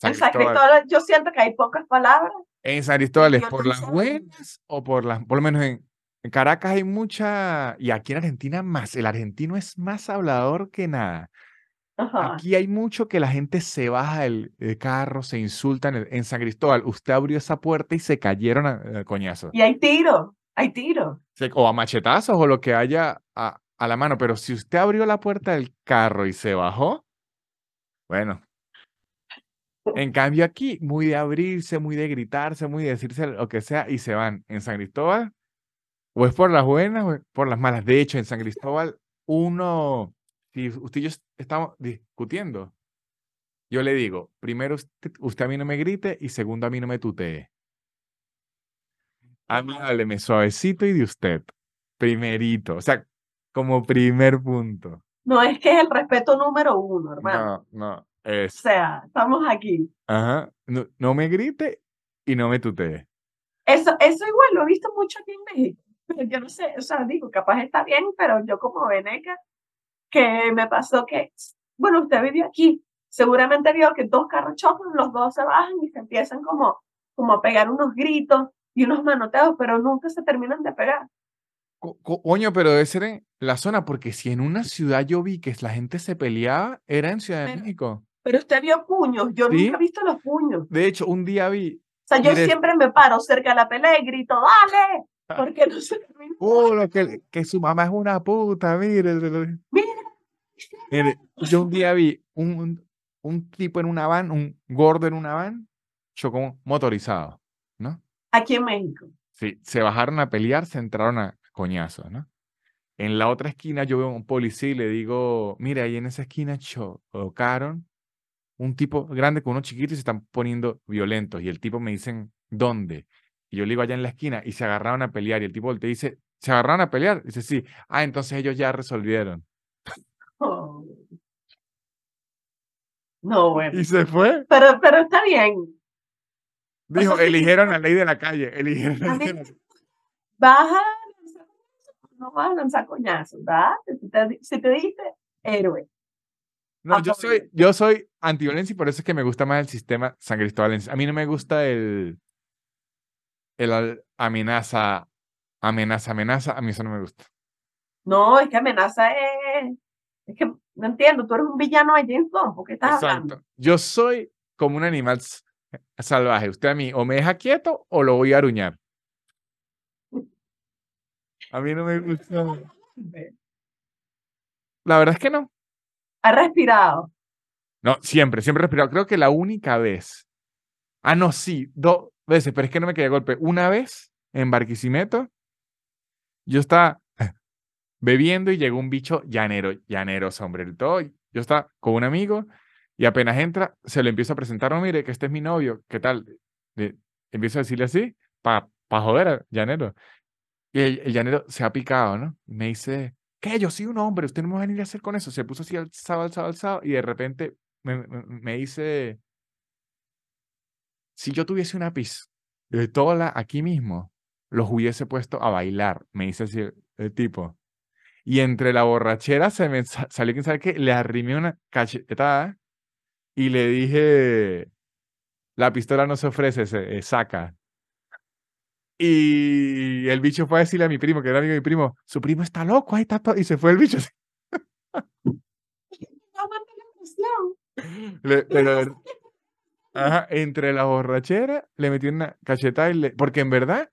San En San Cristóbal- Cristóbal yo siento que hay pocas palabras. En San Cristóbal es por las buenas o por las, por lo menos en, en Caracas hay mucha, y aquí en Argentina más, el argentino es más hablador que nada. Ajá. Aquí hay mucho que la gente se baja del, del carro, se insultan. En, en San Cristóbal, usted abrió esa puerta y se cayeron a, a coñazos. Y hay tiro, hay tiro. Se- O a machetazos o lo que haya a, a la mano. Pero si usted abrió la puerta del carro y se bajó, bueno. En cambio aquí, muy de abrirse, muy de gritarse, muy de decirse lo que sea y se van. En San Cristóbal, o es por las buenas o es por las malas. De hecho, en San Cristóbal, uno, si usted y yo estamos discutiendo, yo le digo, primero usted, usted a mí no me grite y segundo a mí no me tutee. A mí hábleme suavecito y de usted. Primerito. O sea, como primer punto. No es que es el respeto número uno, hermano. No, no. O Es, sea, estamos aquí. ajá. No, no me grite y no me tutee. Eso, eso igual lo he visto mucho aquí en México. Yo no sé, o sea, digo, capaz está bien, pero yo como veneca, que me pasó que, bueno, usted vivió aquí, seguramente vio que dos carros chocan, los dos se bajan y se empiezan como, como a pegar unos gritos y unos manoteos, pero nunca se terminan de pegar. Co- co- Coño, pero debe ser en la zona, porque si en una ciudad yo vi que la gente se peleaba, era en Ciudad de Pero- México. Pero usted vio puños, yo Sí. nunca he visto los puños. De hecho, un día vi, O sea, yo Mire- siempre me paro cerca de la pelea y grito, ¡dale! Porque no se termina. lo que, que su mamá es una puta, mire. Mira, Mire, yo un día vi un, un, tipo en una van, un gordo en una van, chocó motorizado, ¿no? aquí en México. Sí, se bajaron a pelear, se entraron a coñazos, ¿no? En la otra esquina yo veo a un policía y le digo, mire, ahí en esa esquina chocaron un tipo grande con uno chiquito y se están poniendo violentos. Y el tipo me dicen, ¿dónde? Y yo le digo allá en la esquina y se agarraron a pelear. Y el tipo te dice, ¿se agarraron a pelear? dice, sí. Ah, entonces ellos ya resolvieron. Oh. [laughs] No, bueno. Y se fue. Pero, pero está bien. Dijo, sea, eligieron la ley de la calle. Eligieron la ley de mí- la- Vas a lanzar coñazos, no vas a lanzar coñazos, ¿verdad? Si te, si te diste, héroe. No, yo soy, yo soy antiviolencia y por eso es que me gusta más el sistema San Cristóbalense. A mí no me gusta el, el amenaza, amenaza, amenaza. A mí eso no me gusta. No, es que amenaza es. Que no entiendo, tú eres un villano de James Bond, ¿por qué estás hablando? Yo soy como un animal salvaje. Usted a mí o me deja quieto o lo voy a aruñar. A mí no me gusta. [laughs] La verdad es que no. Ha respirado. No, siempre, siempre he respirado. Creo que la única vez. Ah, no, sí, dos veces, pero es que no me quedé golpe. Una vez en Barquisimeto, yo estaba bebiendo y llegó un bicho llanero, llanero, hombre, todo. Yo estaba con un amigo y apenas entra, se lo empiezo a presentar. No, mire, que este es mi novio, ¿qué tal? Empiezo a decirle así, para pa joder llanero. Y el, llanero se ha picado, ¿no? Me dice, ¿qué? Yo soy un hombre, usted no me va a venir a hacer con eso. Se puso así alzado, alzado, alzado, y de repente me, dice, si yo tuviese una pistola aquí mismo, los hubiese puesto a bailar, me dice así el tipo. Y entre la borrachera se me sa- salió, quién sabe qué, le arrimé una cachetada y le dije, la pistola no se ofrece, se eh, saca. Y el bicho fue a decirle a mi primo, que era amigo de mi primo, su primo está loco, ahí está todo. Y se fue el bicho. [laughs] Le- pero, ajá, entre la borrachera le metí una cachetada y le, porque en verdad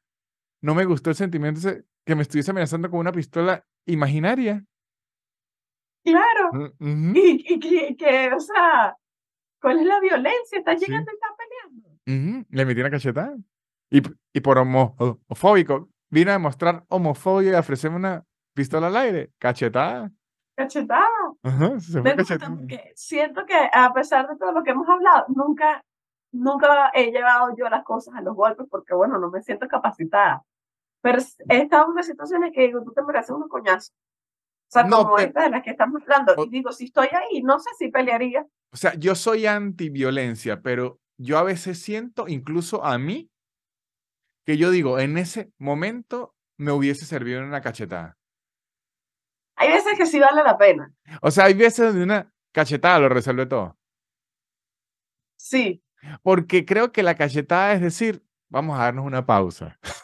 no me gustó el sentimiento ese que me estuviese amenazando con una pistola imaginaria. Claro. Mm, Y, y que, que, o sea, ¿cuál es la violencia? Estás Sí. llegando y estás peleando. Le metí una cachetada. Y, y por homo- homofóbico, vino a demostrar homofobia y a ofrecerme una pistola al aire. Cachetada. Cachetada. Ajá, se Me fue gusta cachetada. porque siento que a pesar de todo lo que hemos hablado, nunca, nunca he llevado yo las cosas a los golpes porque, bueno, no me siento capacitada. Pero he estado en unas situaciones que digo, tú te mereces un coñazo. O sea, No, como pero- esta de las que estamos hablando. O- Y digo, si estoy ahí, no sé si pelearía. O sea, yo soy antiviolencia, pero yo a veces siento, incluso a mí, que yo digo, en ese momento me hubiese servido una cachetada. Hay veces que sí vale la pena. O sea, hay veces donde una cachetada lo resuelve todo. Sí. Porque creo que la cachetada es decir, vamos a darnos una pausa. [laughs]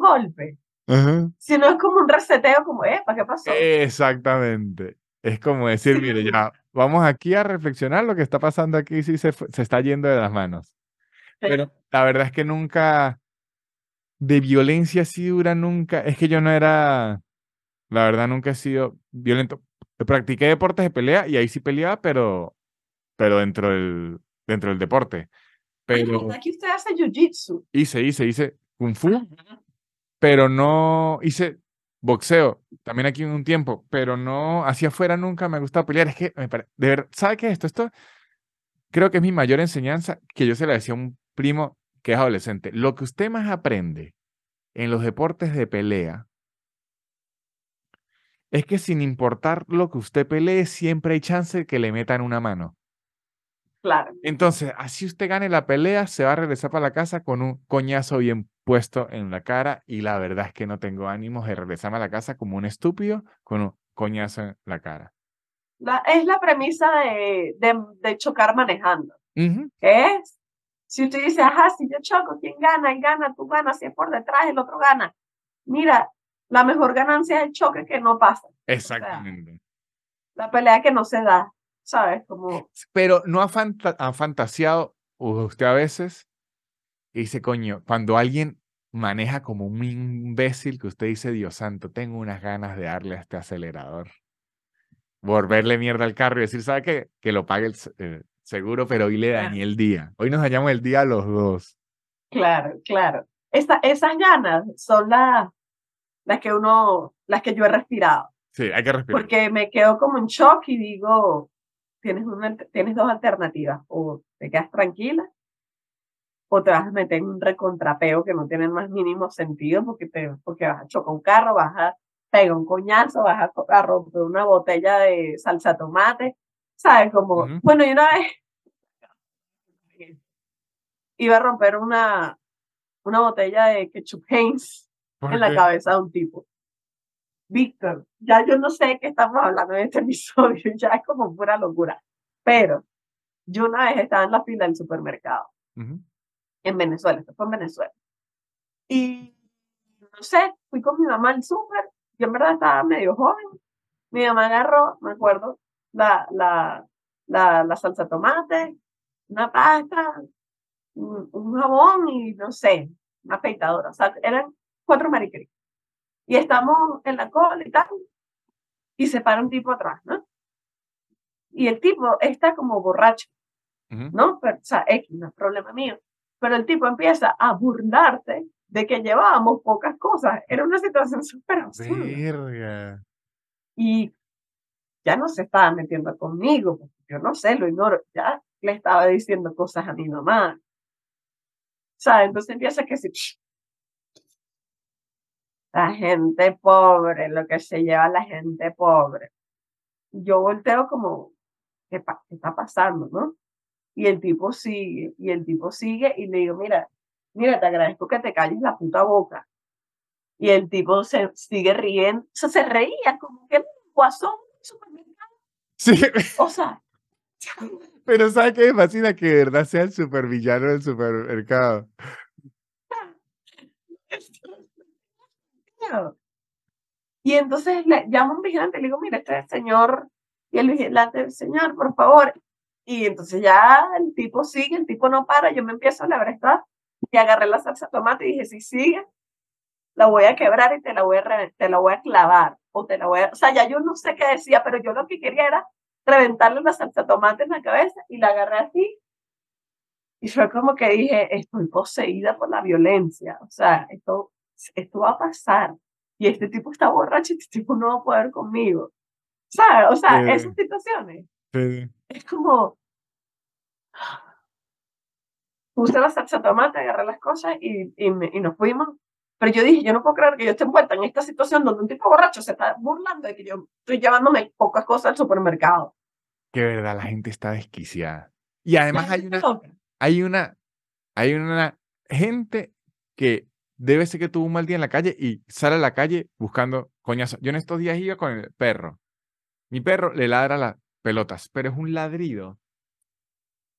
Golpe, Ajá. sino es como un reseteo, como. ¿Para qué pasó? Exactamente. Es como decir, mire, ya, vamos aquí a reflexionar lo que está pasando aquí, sí se, se está yendo de las manos. Pero la verdad es que nunca, de violencia así dura, nunca, es que yo no era, la verdad nunca he sido violento. Practiqué deportes de pelea y ahí sí peleaba, pero, pero dentro del, dentro del deporte. Pero aquí usted hace jiu-jitsu. hice, hice, hice kung fu, pero no hice boxeo, también aquí un tiempo, pero no, hacia afuera nunca me ha gustado pelear. Es que, de verdad, ¿sabe qué es esto? Esto creo que es mi mayor enseñanza que yo se la decía a un primo que es adolescente. Lo que usted más aprende en los deportes de pelea es que sin importar lo que usted pelee, siempre hay chance de que le metan una mano. Claro. Entonces, así usted gane la pelea, se va a regresar para la casa con un coñazo bien puesto en la cara y la verdad es que no tengo ánimos de regresarme a la casa como un estúpido con un coñazo en la cara. La- es la premisa de, de, de chocar manejando. ¿Qué es? Si usted dice, ajá, si yo choco, ¿quién gana? Él gana, tú ganas, si es por detrás, el otro gana. Mira, la mejor ganancia es el choque que no pasa. Exactamente. La pelea que no se da, ¿sabes? Como, Pero no ha, fanta- ha fantaseado usted a veces y dice, coño, cuando alguien maneja como un imbécil que usted dice, Dios santo, tengo unas ganas de darle a este acelerador. Volverle mierda al carro y decir, ¿sabe qué? Que lo pague el eh, seguro, pero hoy le dañé el día. Hoy nos dañamos el día a los dos. claro, claro. Esa- esas ganas son las, las que uno, las que yo he respirado. Sí, hay que respirar. porque me quedo como en shock y digo, tienes, una, tienes dos alternativas, o te quedas tranquila o te vas a meter en un recontrapeo que no tiene el más mínimo sentido porque, te, porque vas a chocar un carro, vas a pegar un coñazo, vas a, romper una botella de salsa tomate, ¿sabes? Como, bueno, y una vez iba a romper una, una botella de ketchup Heinz ¿Por en la cabeza de un tipo. Víctor, ya yo no sé de qué estamos hablando en este episodio, [laughs] ya es como pura locura. Pero yo una vez estaba en la fila del supermercado Ujú. en Venezuela, esto fue en Venezuela. Y no sé, fui con mi mamá al súper, yo en verdad estaba medio joven. Mi mamá agarró, me acuerdo, la, la, la, la salsa tomate, una pasta, un, un jabón y no sé, una afeitadora. O sea, eran cuatro mariquerías. Y estamos en la cola y tal. Y se para un tipo atrás, ¿no? Y el tipo está como borracho. ¿no? Pero, o sea, X, no es problema mío. Pero el tipo empieza a burlarse de que llevábamos pocas cosas. Era una situación súper absurda. Y ya no se estaba metiendo conmigo, yo no sé, lo ignoro. Ya le estaba diciendo cosas a mi mamá. ¿Sabes? Entonces empieza que sí. La gente pobre, lo que se lleva la gente pobre. Yo volteo como, ¿qué, pa- qué está pasando, no? Y el tipo sigue, y el tipo sigue, y le digo, mira, mira, te agradezco que te calles la puta boca. Y el tipo se sigue riendo, o sea, se reía como que guasón del supermercado. Sí, O sea, [laughs] pero ¿sabe qué me fascina? Que de verdad sea el supervillano del supermercado. [laughs] Y entonces le llamo a un vigilante y le digo, mira, este es el señor, y el vigilante, señor, por favor. Y entonces ya el tipo sigue, el tipo no para, yo me empiezo a labrestar y agarré la salsa de tomate y dije, si sigue, la voy a quebrar y te la voy a, te la voy a clavar, o te la voy a, o sea, ya yo no sé qué decía, pero yo lo que quería era reventarle la salsa de tomate en la cabeza y la agarré así. Y fue como que dije, estoy poseída por la violencia, o sea, esto, esto va a pasar. Y este tipo está borracho, este tipo no va a poder conmigo. ¿Sabes? O sea, Sí. esas situaciones Sí. es como puse la salsa tomate, agarré las cosas y, y, me- y nos fuimos. Pero yo dije, yo no puedo creer que yo esté envuelta en esta situación donde un tipo borracho se está burlando de que yo estoy llevándome pocas cosas al supermercado. Que verdad, la gente está desquiciada. Y además hay una, hay una, hay una gente que debe ser que tuvo un mal día en la calle y sale a la calle buscando coñazo. Yo en estos días iba con el perro. Mi perro le ladra las pelotas, pero es un ladrido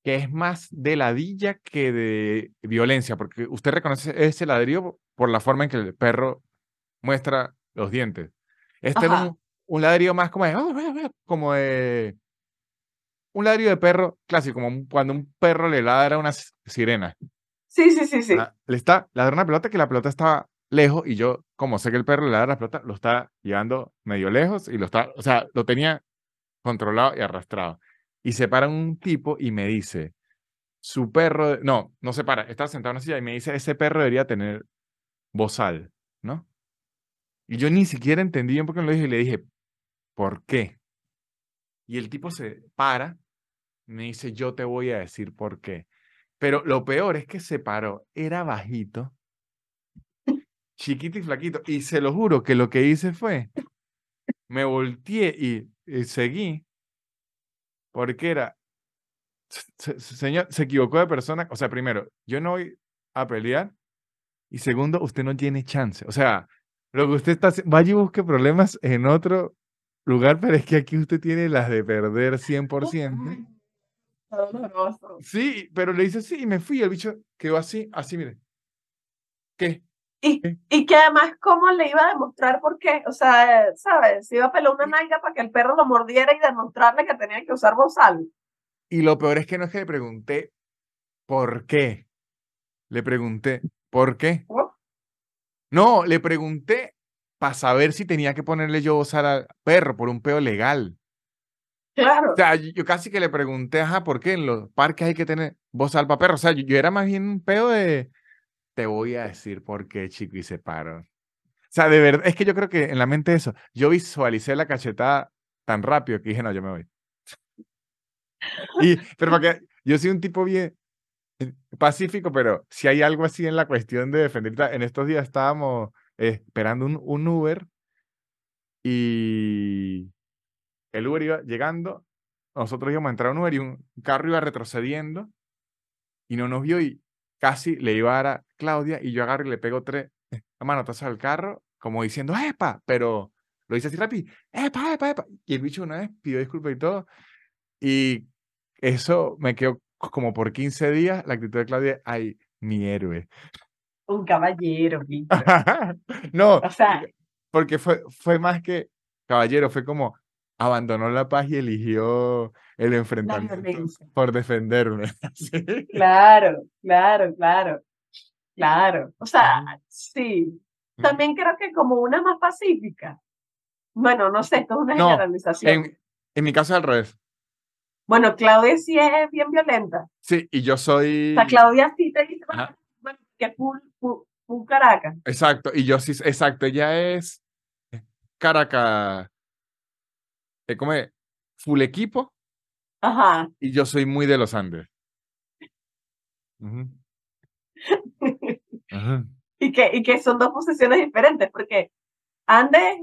que es más de ladilla que de violencia, porque usted reconoce ese ladrido por la forma en que el perro muestra los dientes. Este Ajá. un, un ladrillo más como de, como de, un ladrillo de perro clásico, como cuando un perro le ladra a una sirena. Sí, sí, sí, sí. Le está ladrando una pelota que la pelota estaba lejos y yo, como sé que el perro le ladra la pelota, lo está llevando medio lejos y lo está, o sea, lo tenía controlado y arrastrado. Y se para un tipo y me dice, su perro, no, no se para, está sentado en una silla y me dice, ese perro debería tener bozal, ¿no? Y yo ni siquiera entendí bien por qué lo dije y le dije, ¿por qué? Y el tipo se para, me dice, yo te voy a decir por qué. Pero lo peor es que se paró, era bajito, chiquito y flaquito. Y se lo juro que lo que hice fue, me volteé y, y seguí, porque era, se- se- señor, se equivocó de persona. O sea, primero, yo no voy a pelear. Y segundo, usted no tiene chance. O sea, lo que usted está haciendo, vaya y busque problemas en otro lugar, pero es que aquí usted tiene las de perder [laughs] 100%. Doloroso. Sí, pero le hice así y me fui. El bicho quedó así, así, mire. ¿Qué? Y, ¿Qué? y que además, ¿cómo le iba a demostrar por qué? O sea, ¿sabes? Se iba a pelar una nalga para que el perro lo mordiera y demostrarle que tenía que usar bozal. Y lo peor es que no es que le pregunté por qué. Le pregunté, ¿por qué? ¿no? No, le pregunté para saber si tenía que ponerle yo bozal al perro por un peo legal. Claro. O sea, yo, casi que le pregunté, ajá, ¿por qué en los parques hay que tener bozal para perros? O sea, yo, yo era más bien un peo de, te voy a decir por qué, chico, y se paró. O sea, de verdad, es que yo creo que en la mente eso, yo visualicé la cachetada tan rápido que dije, no, yo me voy. Y, pero [laughs] para que, yo soy un tipo bien eh, pacífico, pero si hay algo así en la cuestión de defender, en estos días estábamos eh, esperando un, un Uber y el Uber iba llegando, nosotros íbamos a entrar a un Uber y un carro iba retrocediendo y no nos vio y casi le iba a dar a Claudia y yo agarro y le pego tres manotazos al carro como diciendo, ¡epa! Pero lo hice así rápido, ¡epa, epa, epa! Y el bicho una vez pidió disculpas y todo y eso me quedó como por 15 días la actitud de Claudia, ¡ay, mi héroe! Un caballero, [laughs] no, O sea, porque fue, fue más que caballero, fue como abandonó la paz y eligió el enfrentamiento por defenderme. [laughs] Sí. Claro, claro, claro. Claro. O sea, sí. También creo que como una más pacífica. Bueno, no sé, esto es una No, generalización. En, en mi caso es al revés. Bueno, Claudia sí es bien violenta. Sí, y yo O soy... sea, Claudia sí te dice, bueno, que full, full, full Caracas. Exacto, y yo sí, exacto, ella es Caracas, eh, ¿cómo es? Full equipo, Ajá. y yo soy muy de los Andes. [laughs] Y, que, y que son dos posiciones diferentes, porque Andes,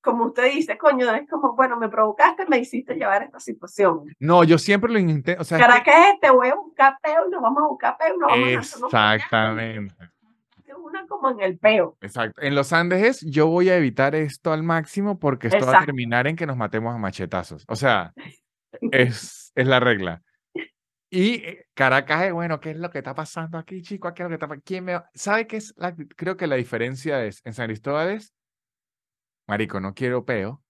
como usted dice, coño, es como, bueno, me provocaste, me hiciste llevar a esta situación. No, yo siempre lo intento, o sea, que- Caracas es, te voy a buscar peo y nos vamos a buscar peo nos vamos a. Exactamente. Como en el peo. Exacto. En los Andes es, yo voy a evitar esto al máximo porque esto va a Exacto. terminar en que nos matemos a machetazos. O sea, [laughs] es, es la regla. Y eh, Caracas es, bueno, ¿qué es lo que está pasando aquí, chico? ¿Qué es lo que está ¿Quién me va-?" ¿Sabe qué es? La, creo que la diferencia es, en San Cristóbal es, marico, no quiero peo.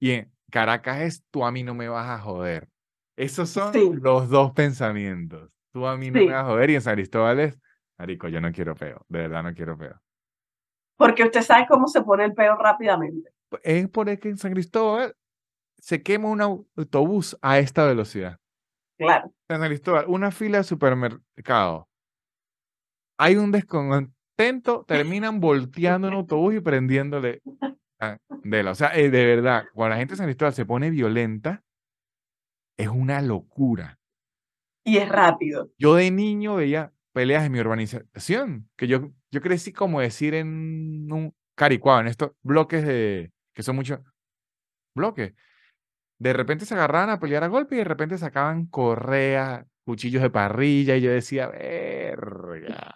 Y en Caracas es, tú a mí no me vas a joder. Esos son Sí. los dos pensamientos. Tú a mí no Sí. me vas a joder. Y en San Cristóbal es, marico, yo no quiero peo. De verdad no quiero peo. Porque usted sabe cómo se pone el peo rápidamente. es por el que en San Cristóbal se quema un au- autobús a esta velocidad. Claro. En San Cristóbal, una fila de supermercado. Hay un descontento, terminan [laughs] volteando un autobús y prendiéndole candela. O sea, eh, de verdad, cuando la gente de San Cristóbal se pone violenta, es una locura. Y es rápido. Yo de niño veía peleas en mi urbanización, que yo, yo crecí como decir en un caricuado, en estos bloques de, que son muchos bloques. De repente se agarraban a pelear a golpe y de repente sacaban correas, cuchillos de parrilla y yo decía, verga.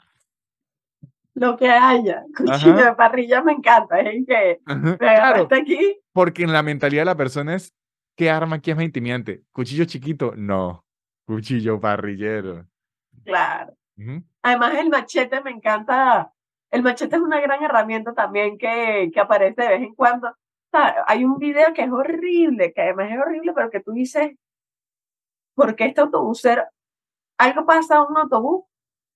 Lo que haya. [laughs] Cuchillo Ajá. de parrilla me encanta. Es que Ajá, me Claro, aquí. porque en la mentalidad de la persona es, ¿qué arma aquí es más intimidante? ¿Cuchillo chiquito? No, cuchillo parrillero. Claro. Además, el machete me encanta. El machete es una gran herramienta también que, que aparece de vez en cuando. sea, hay un video que es horrible, que además es horrible, pero que tú dices, ¿por qué este autobusero? Algo pasa a un autobús,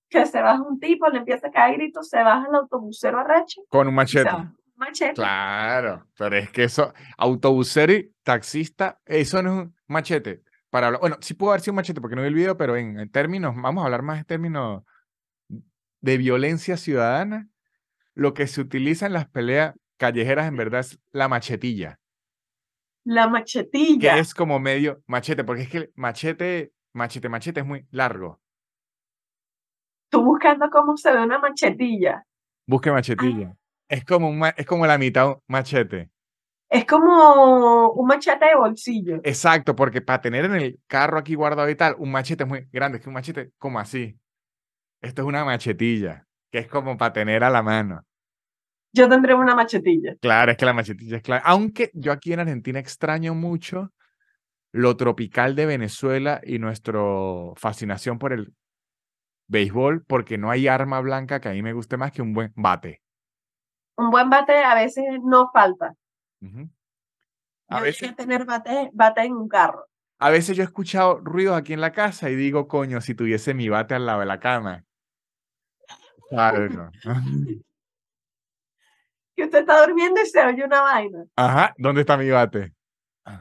que se baja un tipo, le empieza a caer gritos, se baja el autobusero arrecho, Con un machete. machete. Claro, pero es que eso, autobusero y taxista, eso no es un machete. Para hablar, bueno, sí pudo haber sido un machete porque no vi el video, pero en, en términos, vamos a hablar más en términos de violencia ciudadana. Lo que se utiliza en las peleas callejeras en verdad es la machetilla, La que machetilla. es como medio machete, porque es que el machete, machete, machete es muy largo. Tú buscando cómo se ve una machetilla. Busque machetilla. Es como, un es como la mitad machete. Es como un machete de bolsillo. Exacto, porque para tener en el carro aquí guardado y tal, un machete es muy grande, es que un machete como así. Esto es una machetilla, que es como para tener a la mano. Yo tendré una machetilla. Claro, es que la machetilla es clave. Aunque yo aquí en Argentina extraño mucho lo tropical de Venezuela y nuestra fascinación por el béisbol, porque no hay arma blanca que a mí me guste más que un buen bate. Un buen bate a veces no falta. A veces, a tener bate, bate en un carro. a veces yo he escuchado ruidos aquí en la casa y digo, coño, si tuviese mi bate al lado de la cama. Claro. [laughs] [laughs] Que usted está durmiendo y se oye una vaina. Ajá, ¿dónde está mi bate?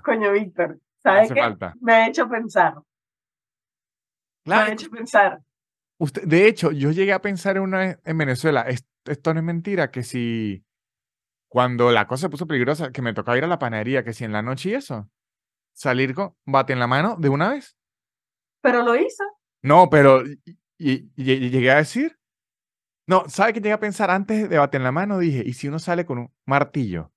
Coño, Víctor, ¿sabes qué? falta. Me ha hecho pensar. Me ha hecho pensar. usted, de hecho, yo llegué a pensar una vez en Venezuela, es- esto no es mentira, que si cuando la cosa se puso peligrosa, que me tocaba ir a la panadería, que si en la noche y eso, salir con bate en la mano de una vez. Pero lo hizo. No, pero y, y- y- y llegué a decir, no, ¿sabe qué llegué a pensar antes de bate en la mano? Dije, ¿y si uno sale con un martillo?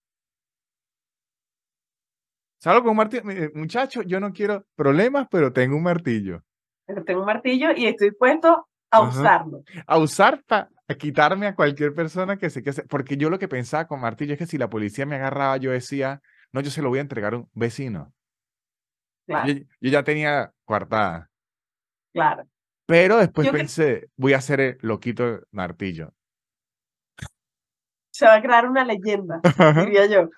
Salgo con un martillo, muchacho, yo no quiero problemas, pero tengo un martillo. Pero tengo un martillo y estoy puesto a Ajá. usarlo. a usar para quitarme a cualquier persona que se quede. Porque yo lo que pensaba con martillo es que si la policía me agarraba, yo decía, no, yo se lo voy a entregar a un vecino. Claro, Yo, yo ya tenía coartada. claro. Pero después Yo que- pensé, voy a hacer el loquito martillo. Se va a crear una leyenda, diría yo.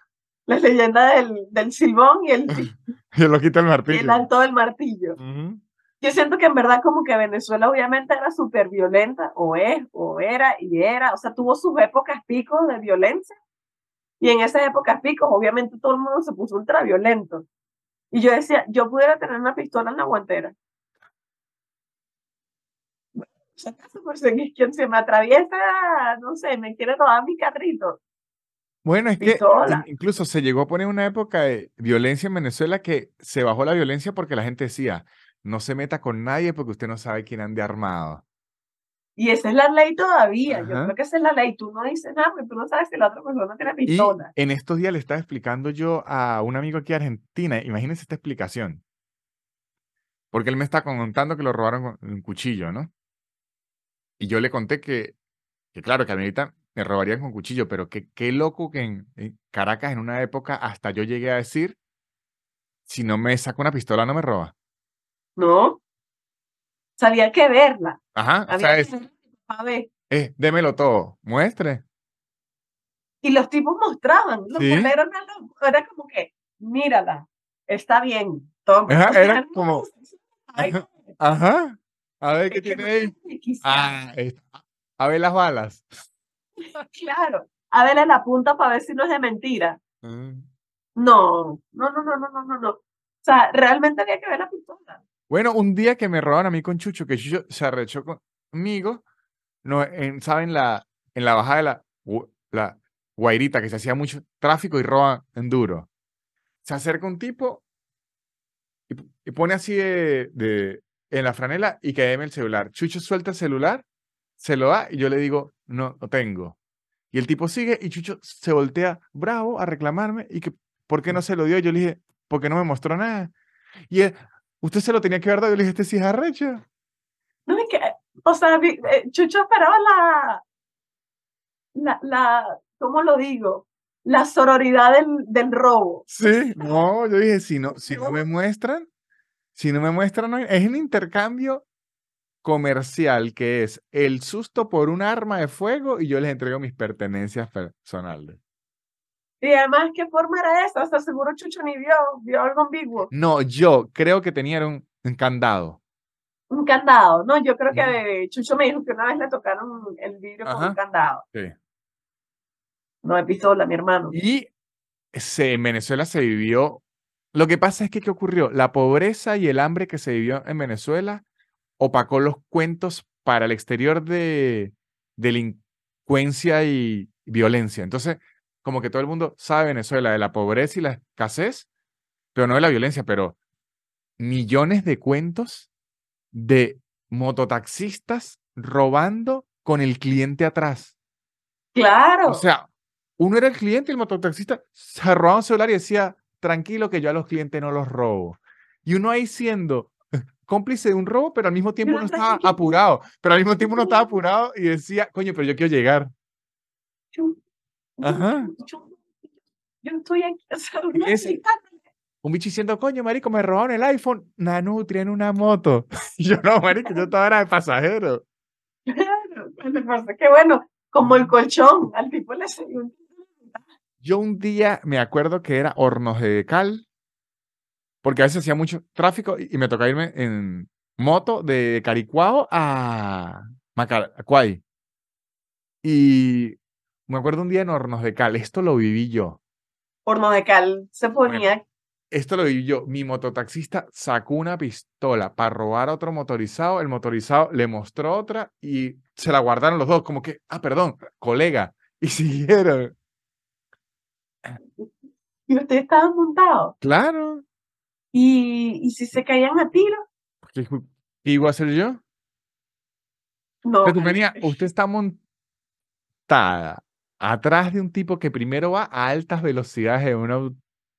La leyenda del, del silbón y el, [laughs] y el loquito del y el martillo. alto del martillo. Yo siento que en verdad como que Venezuela obviamente era súper violenta, o es, o era, y era, o sea, tuvo sus épocas picos de violencia, y en esas épocas picos obviamente todo el mundo se puso ultra violento. Y yo decía, yo pudiera tener una pistola en la guantera. Por si quien [laughs] se me atraviesa, no sé, me quiere robar mi carrito. Bueno, es que Pistola. in- incluso se llegó a poner una época de violencia en Venezuela que se bajó la violencia porque la gente decía, no se meta con nadie porque usted no sabe quién ande armado. Y esa es la ley todavía. Yo creo que esa es la ley. Tú no dices nada porque tú no sabes si la otra persona tiene Y pistola. en estos días le estaba explicando yo a un amigo aquí de Argentina, imagínense esta explicación. Porque él me está contando que lo robaron con un cuchillo, ¿no? Y yo le conté que, que claro, que a mí ahorita me robarían con cuchillo, pero que qué loco que en, en Caracas en una época hasta yo llegué a decir, si no me saca una pistola no me roba. No. O sea, había que verla. Ajá, o Había sea, que es, para ver. eh, démelo todo, muestre. Y los tipos mostraban. Los Sí. los- era como que, mírala, está bien. Toma. Ajá, O sea, era como- ay, Ajá, ajá. A ver qué tiene ahí. Ah, a ver las balas. [laughs] Claro. A verle la punta para ver si no es de mentira. Mm. No, no, no, no, no, no, no, no. O sea, realmente había que ver la pistola. Bueno, un día que me robaron a mí con Chucho, que Chucho se arrechó conmigo, no, en, ¿saben? La, en la bajada de la, la Guairita, que se hacía mucho tráfico y roban en duro. Se acerca un tipo y, y pone así de, de- en la franela y que deme el celular. Chucho suelta el celular, se lo da y yo le digo, no, no tengo. Y el tipo sigue y Chucho se voltea bravo a reclamarme y que, ¿por qué no se lo dio? Yo le dije, porque no me mostró nada. Y él, usted se lo tenía que haber dado. Yo le dije, este sí es arrecho. No es que, o sea, eh, Chucho esperaba la, la, la, ¿cómo lo digo? La sororidad del, del robo. Sí, no, yo dije, si no, si no me muestran, si no me muestran, es un intercambio comercial que es el susto por un arma de fuego y yo les entrego mis pertenencias personales. Y además, ¿qué forma era esa? O sea, seguro Chucho ni vio, vio algo ambiguo. No, yo creo que tenía un, un candado. Un candado, ¿no? Yo creo que Chucho me dijo que una vez le tocaron el vidrio con un candado. Sí. No de pistola, mi hermano. Y se, en Venezuela se vivió. Lo que pasa es que, ¿qué ocurrió? La pobreza y el hambre que se vivió en Venezuela opacó los cuentos para el exterior de delincuencia y violencia. Entonces, como que todo el mundo sabe Venezuela de la pobreza y la escasez, pero no de la violencia, pero millones de cuentos de mototaxistas robando con el cliente atrás. Claro. O sea, uno era el cliente y el mototaxista se robaba un celular y decía, tranquilo que yo a los clientes no los robo. Y uno ahí siendo [laughs] cómplice de un robo, pero al mismo tiempo Pero uno estaba [laughs] apurado. Pero al mismo tiempo uno estaba apurado y decía, coño, pero yo quiero llegar. Ajá. yo- estoy aquí, o sea, uno ese- explicándole. Un bicho diciendo, coño, marico, me robaron el iPhone. Nanutria en una moto. [laughs] Yo, no, marico, yo estaba era de pasajero. Claro, que bueno, como el colchón, al tipo le salió Yo un día me acuerdo que era Hornos de Cal, porque a veces hacía mucho tráfico y, y me tocaba irme en moto de Caricuao a Macaracuay. Y me acuerdo un día en Hornos de Cal, esto lo viví yo. horno de cal se ponía, Esto lo viví yo. Mi mototaxista sacó una pistola para robar a otro motorizado. El motorizado le mostró otra y se la guardaron los dos, como que, ah, perdón, colega. Y [laughs] siguieron. y ustedes estaban montados. Claro. Y, y si se caían a tiro, ¿Qué, qué iba a hacer yo? no. Estefanía, usted está montada atrás de un tipo que primero va a altas velocidades en una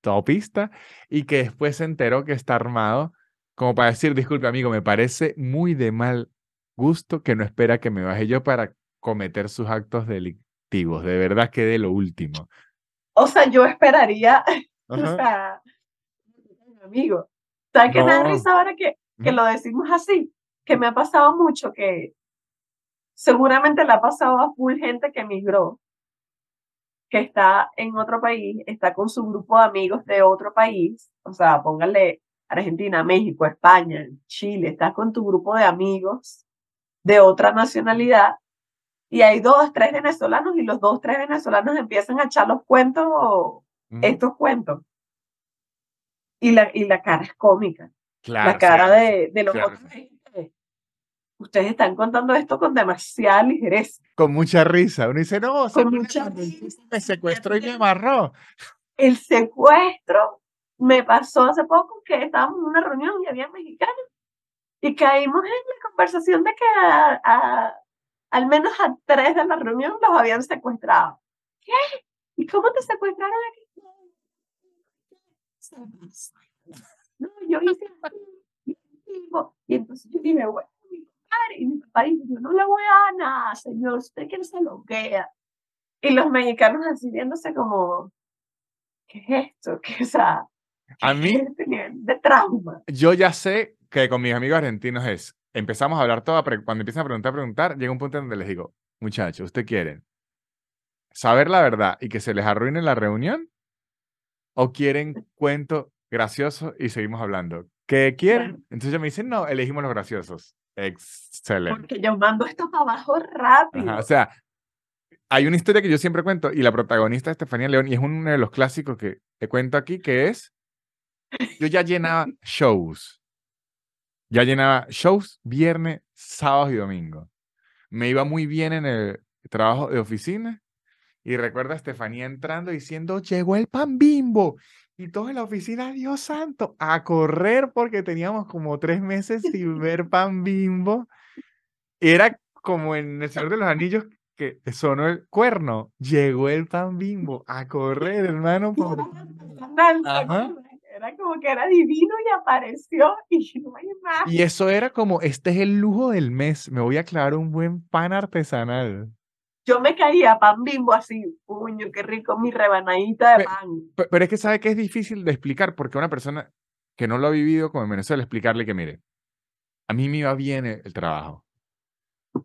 autopista y que después se enteró que está armado, como para decir, disculpe amigo, me parece muy de mal gusto que no espera que me baje yo para cometer sus actos delictivos. De verdad que de lo último. O sea, yo esperaría, [laughs] o Ajá. sea, amigo. ¿Sabes qué me da No. risa ahora que, que lo decimos así? Que me ha pasado mucho que seguramente le ha pasado a full gente que emigró, que está en otro país, está con su grupo de amigos de otro país, o sea, póngale Argentina, México, España, Chile, estás con tu grupo de amigos de otra nacionalidad y hay dos, tres venezolanos y los dos, tres venezolanos empiezan a echar los cuentos, estos cuentos. Y la, y la cara es cómica, Claro, la cara sí, de, de los claro. otros. Ustedes están contando esto con demasiada ligereza. Con mucha risa. Uno dice, no, ¿se Con mucha risa. me secuestró y me amarró. El secuestro me pasó hace poco que estábamos en una reunión y había mexicanos y caímos en la conversación de que a- a- al menos a tres de la reunión los habían secuestrado. ¿Qué? ¿Y cómo te secuestraron aquí? No, yo hice así, y entonces yo dije, bueno, padre, y mi papá dijo, yo no le voy a dar nada, señor, usted quiere se lo queda. Y los mexicanos así viéndose como, ¿qué es esto? [laughs] ¿Qué, o sea, A mí, de trauma? yo ya sé que con mis amigos argentinos es, empezamos a hablar todo, a cuando empiezan a preguntar, preguntar, llega un punto donde les digo, muchachos, ¿usted quieren saber la verdad y que se les arruine la reunión? ¿O quieren cuento gracioso y seguimos hablando? ¿Qué quieren? Entonces ellos me dicen, no, elegimos los graciosos. Excelente. Porque yo mando esto para abajo rápido. Ajá, o sea, hay una historia que yo siempre cuento y la protagonista es Estefanía León y es uno de los clásicos que te cuento aquí que es, yo ya llenaba [laughs] shows, ya llenaba shows viernes, sábados y domingo. Me iba muy bien en el trabajo de oficina y recuerdo a Estefanía entrando diciendo, llegó el pan bimbo. Y todos en la oficina, Dios santo, a correr porque teníamos como tres meses sin [laughs] ver pan bimbo. Era como en El Señor de los Anillos que sonó el cuerno. Llegó el pan bimbo a correr, hermano. Era como que era divino y apareció [laughs] y no hay más. Y eso era como, este es el lujo del mes. Me voy a clavar un buen pan artesanal. Yo me caía pan bimbo así, puño, qué rico mi rebanadita de pan. Pe- Pero es que sabe que es difícil de explicar porque una persona que no lo ha vivido como en Venezuela, explicarle que, mire, a mí me iba bien el, el trabajo.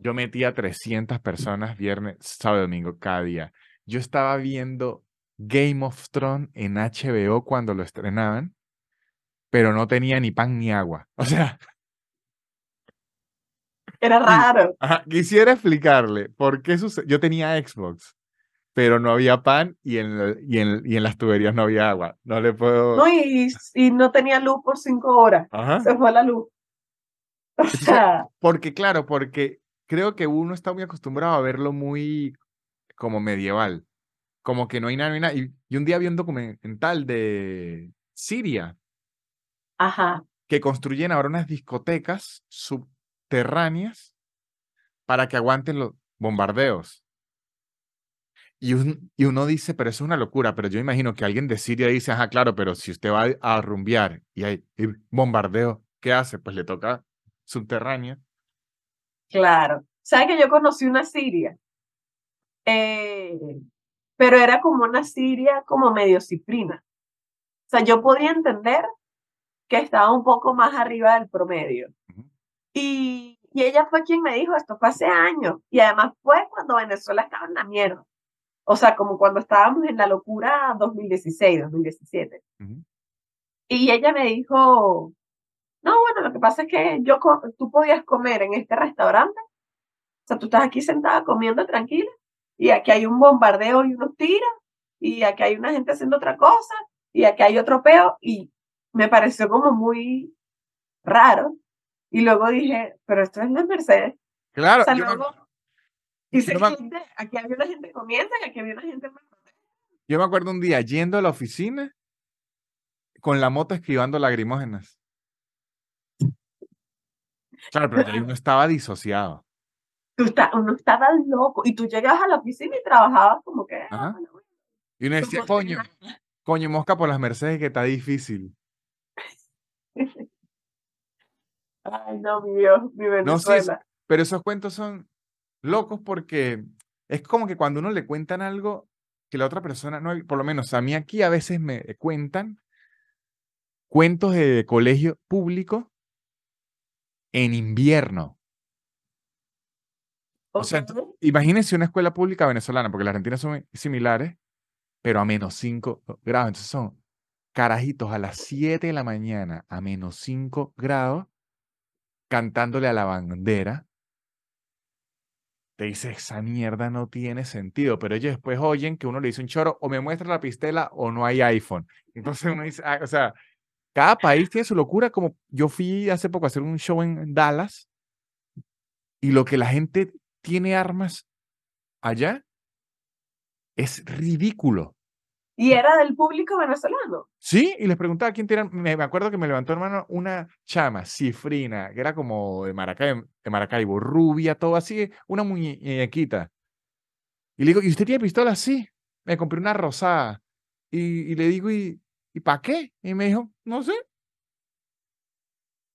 Yo metía 300 personas viernes, sábado domingo cada día. Yo estaba viendo Game of Thrones en HBO cuando lo estrenaban, pero no tenía ni pan ni agua. [laughs] O sea, Era raro. ajá, quisiera explicarle por qué sucede. Yo tenía Xbox, pero no había pan y en, y en, y en las tuberías no había agua. No le puedo. No, y, y no tenía luz por cinco horas. Ajá. Se fue la luz. O sea, Porque, claro, porque creo que uno está muy acostumbrado a verlo muy como medieval. Como que no hay nada, no hay nada. Y, y un día vi un documental de Siria ajá. que construyen ahora unas discotecas subterráneas para que aguanten los bombardeos. Y, un- y uno dice, pero eso es una locura, pero yo imagino que alguien de Siria dice, ajá, claro, pero si usted va a rumbear y hay bombardeo, ¿qué hace? Pues le toca subterránea. Claro. ¿Sabes que yo conocí una siria? Eh, pero era como una siria como medio ciprina. O sea, yo podía entender que estaba un poco más arriba del promedio. Y, y ella fue quien me dijo, esto fue hace años. Y además fue cuando Venezuela estaba en la mierda. O sea, como cuando estábamos en la locura 2016, 2017. Ujú. Y ella me dijo, no, bueno, lo que pasa es que yo, tú podías comer en este restaurante. O sea, tú estás aquí sentada comiendo tranquila y aquí hay un bombardeo y unos tiros y aquí hay una gente haciendo otra cosa y aquí hay otro peo y me pareció como muy raro. Y luego dije, pero esto es la Mercedes. Claro, O sea, luego dice me- gente- aquí había una gente comiendo y aquí había una gente... Yo me acuerdo un día yendo a la oficina con la moto esquivando lagrimógenas. Claro, pero uno [laughs] estaba disociado. Tú está- uno estaba loco y tú llegabas a la oficina y trabajabas como que... ah, Ajá. Y uno no decía, coño, terminar". coño, mosca por las Mercedes que está difícil. Ay, no, mi Dios, mi No, sí, Venezuela. pero esos cuentos son locos porque es como que cuando uno le cuentan algo que la otra persona no, por lo menos a mí aquí a veces me cuentan cuentos de colegio público en invierno. O sea. Imagínense una escuela pública venezolana, porque las argentinas son similares, pero a menos 5 grados. Entonces son carajitos a las 7 de la mañana a menos 5 grados cantándole a la bandera. Te dice, esa mierda no tiene sentido, pero ellos después oyen que uno le dice un choro, o me muestra la pistela o no hay iPhone. [laughs] Entonces uno dice, ah, o sea, cada país tiene su locura, como yo fui hace poco a hacer un show en Dallas y lo que la gente tiene armas allá es ridículo. Y era del público venezolano. Sí, y les preguntaba quién. Me, me acuerdo que me levantó hermano una chama, cifrina, que era como de Maracaibo, de Maracaibo, rubia, todo así, una muñequita. Y le digo, ¿y usted tiene pistola? Sí. Me compré una rosada. Y, y le digo, ¿y, ¿y para qué? Y me dijo, no sé.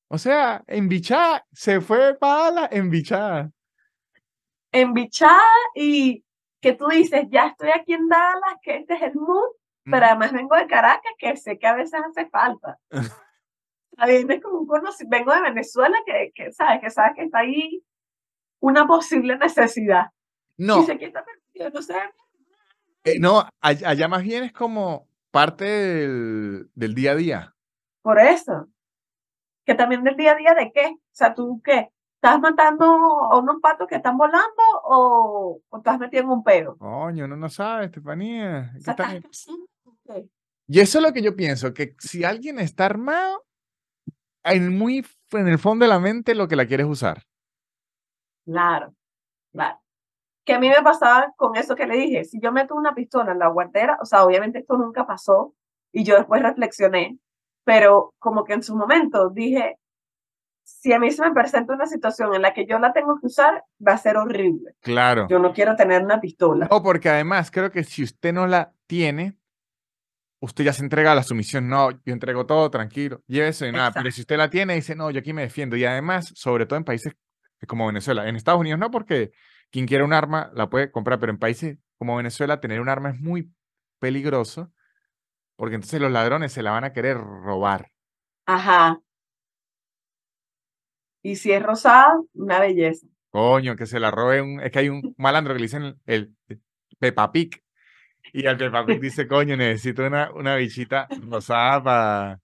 O sea, embichada, se fue para la embichada. Embichada y que tú dices, ya estoy aquí en Dallas, que este es el mood, pero además vengo de Caracas, que sé que a veces hace falta. [laughs] A mí es como un vengo de Venezuela, que, que sabes que sabes que está ahí una posible necesidad. No, Dice está no sé. eh, no, all- allá más bien es como parte del, del día a día. Por eso. Que también del día a día de qué. O sea, tú qué. ¿Estás matando a unos patos que están volando o, o estás metido en un pedo? Coño, uno no sabe, Estefanía. Estás. Y eso es lo que yo pienso, que si alguien está armado, en, muy, en el fondo de la mente lo que la quieres usar. Claro, claro. Que a mí me pasaba con eso que le dije, si yo meto una pistola en la guantera, o sea, obviamente esto nunca pasó y yo después reflexioné, pero como que en su momento dije, si a mí se me presenta una situación en la que yo la tengo que usar, va a ser horrible. Claro. Yo no quiero tener una pistola. No, porque además creo que si usted no la tiene, usted ya se entrega a la sumisión. No, yo entrego todo, tranquilo, llévese y nada. Pero si usted la tiene, dice, no, yo aquí me defiendo. Y además, sobre todo en países como Venezuela, en Estados Unidos no, porque quien quiera un arma la puede comprar, pero en países como Venezuela, tener un arma es muy peligroso, porque entonces los ladrones se la van a querer robar. Ajá. Y si es rosada, una belleza. Coño, que se la robe un. Es que hay un malandro que le dicen el, el Peppa Pig. Y al Peppa Pig [laughs] dice, coño, necesito una, una bichita rosada para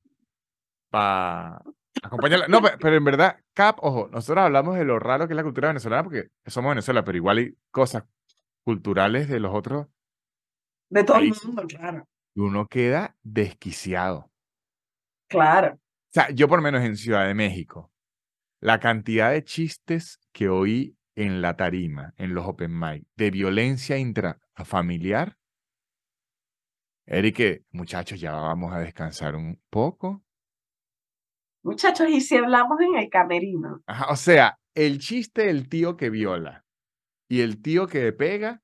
pa acompañarla. No, pe- pero en verdad, Cap, ojo, nosotros hablamos de lo raro que es la cultura venezolana porque somos Venezuela, pero igual hay cosas culturales de los otros De todo el mundo, claro. y uno queda desquiciado. Claro. O sea, yo por lo menos en Ciudad de México, la cantidad de chistes que oí en la tarima, en los open mic, de violencia intrafamiliar, Eric, muchachos, ya vamos a descansar un poco. Muchachos, y si hablamos en el camerino, Ajá, o sea, el chiste del tío que viola y el tío que pega,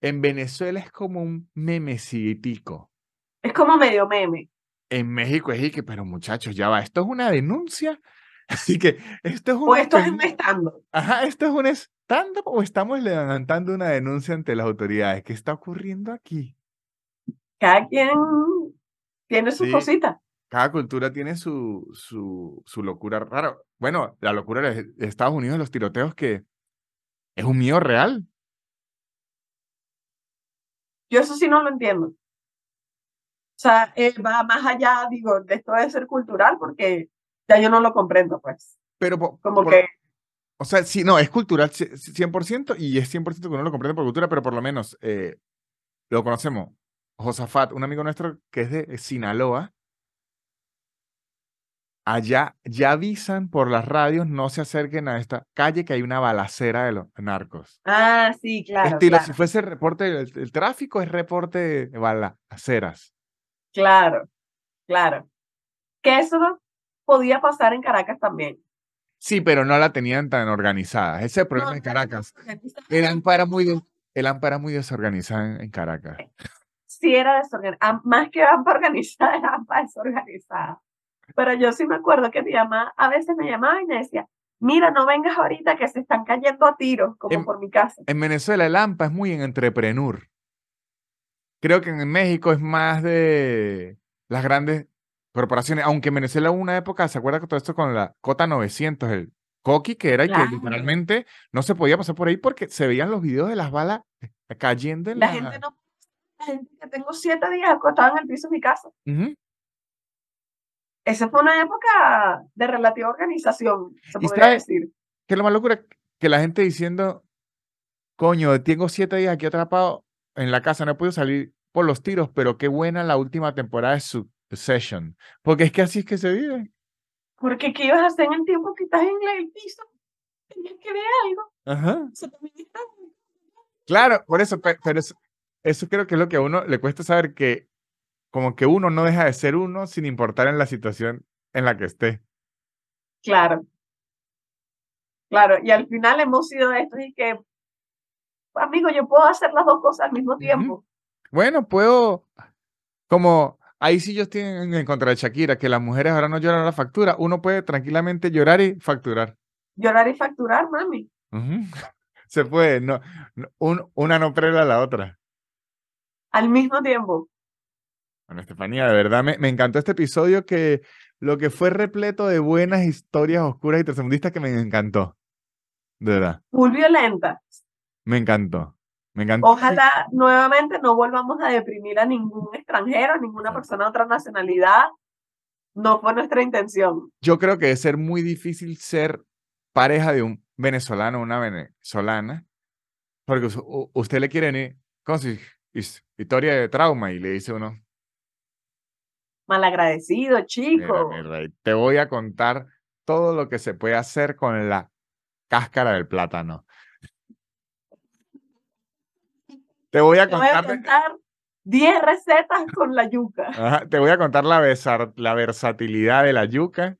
en Venezuela es como un memecitico. es como medio meme. En México es que, pero muchachos, ya va, esto es una denuncia. Así que esto es O una esto es un estando. Ajá, ¿esto es un stand-up o estamos levantando una denuncia ante las autoridades? ¿Qué está ocurriendo aquí? Cada quien tiene su Sí. cosita. Cada cultura tiene su, su, su locura rara. Bueno, la locura de de Estados Unidos, los tiroteos, que es un miedo real. Yo eso sí no lo entiendo. O sea, eh, va más allá, digo, de esto debe ser cultural porque ya yo no lo comprendo, pues. Pero, Como por- que, o sea, sí, no, es cultural ci- 100% y es 100% que uno lo comprende por cultura, pero por lo menos eh, lo conocemos. Josafat, un amigo nuestro que es de Sinaloa, allá ya avisan por las radios, no se acerquen a esta calle que hay una balacera de los narcos. ah, sí, claro, Estilo, si fuese reporte del el tráfico, es reporte de balaceras. claro, claro. Que eso podía pasar en Caracas también. Sí, pero no la tenían tan organizada. Ese es el problema No, pero Caracas. El AMPA era muy, de- el AMPA era muy desorganizada en, en Caracas. Sí era desorganizada, más que AMPA organizada, [laughs] era AMPA desorganizada. Pero yo sí me acuerdo que mi mamá a veces me llamaba y me decía, mira, no vengas ahorita que se están cayendo a tiros, como por mi casa. En Venezuela el AMPA es muy en entrepreneur. Creo que en México es más de las grandes corporaciones, aunque en Venezuela hubo una época, ¿se acuerda que todo esto con la Cota 900, el Coqui, que era y que Claro. literalmente no se podía pasar por ahí porque se veían los videos de las balas cayendo en La la... gente no, la gente que tengo siete días acostada en el piso de mi casa. Esa fue una época de relativa organización, se Y podría decir. Que lo más locura que la gente diciendo, coño, tengo siete días aquí atrapado en la casa, no he podido salir por los tiros, pero qué buena la última temporada de Succession. Porque es que así es que se vive. Porque ¿qué ibas a hacer en el tiempo que estás en el piso? Tenías que ver algo. Ajá. Eso también está. Claro, por eso, pe- pero eso, eso creo que es lo que a uno le cuesta saber que como que uno no deja de ser uno sin importar en la situación en la que esté. Claro. Claro, y al final hemos sido estos y que, amigo, yo puedo hacer las dos cosas al mismo tiempo. Bueno, puedo, como ahí sí yo estoy en, en contra de Shakira, que las mujeres ahora no lloran la factura, uno puede tranquilamente llorar y facturar. Llorar y facturar, mami. [laughs] Se puede, no, no- un- una no prela a la otra. Al mismo tiempo. Bueno, Estefanía, de verdad me, me encantó este episodio que lo que fue repleto de buenas historias oscuras y tercermundistas que me encantó. De verdad, Full violenta. me encantó. Me encantó. Ojalá nuevamente no volvamos a deprimir a ningún extranjero, a ninguna persona de otra nacionalidad. No fue nuestra intención. Yo creo que debe ser muy difícil ser pareja de un venezolano o una venezolana, porque usted le quiere venir con su his- historia de trauma y le dice uno, Malagradecido, Mira, chico. mi rey, te voy a contar todo lo que se puede hacer con la cáscara del plátano. Te voy a Te voy a contar, de- contar 10 recetas con la yuca. [laughs] Ajá, te voy a contar la, besar- la versatilidad de la yuca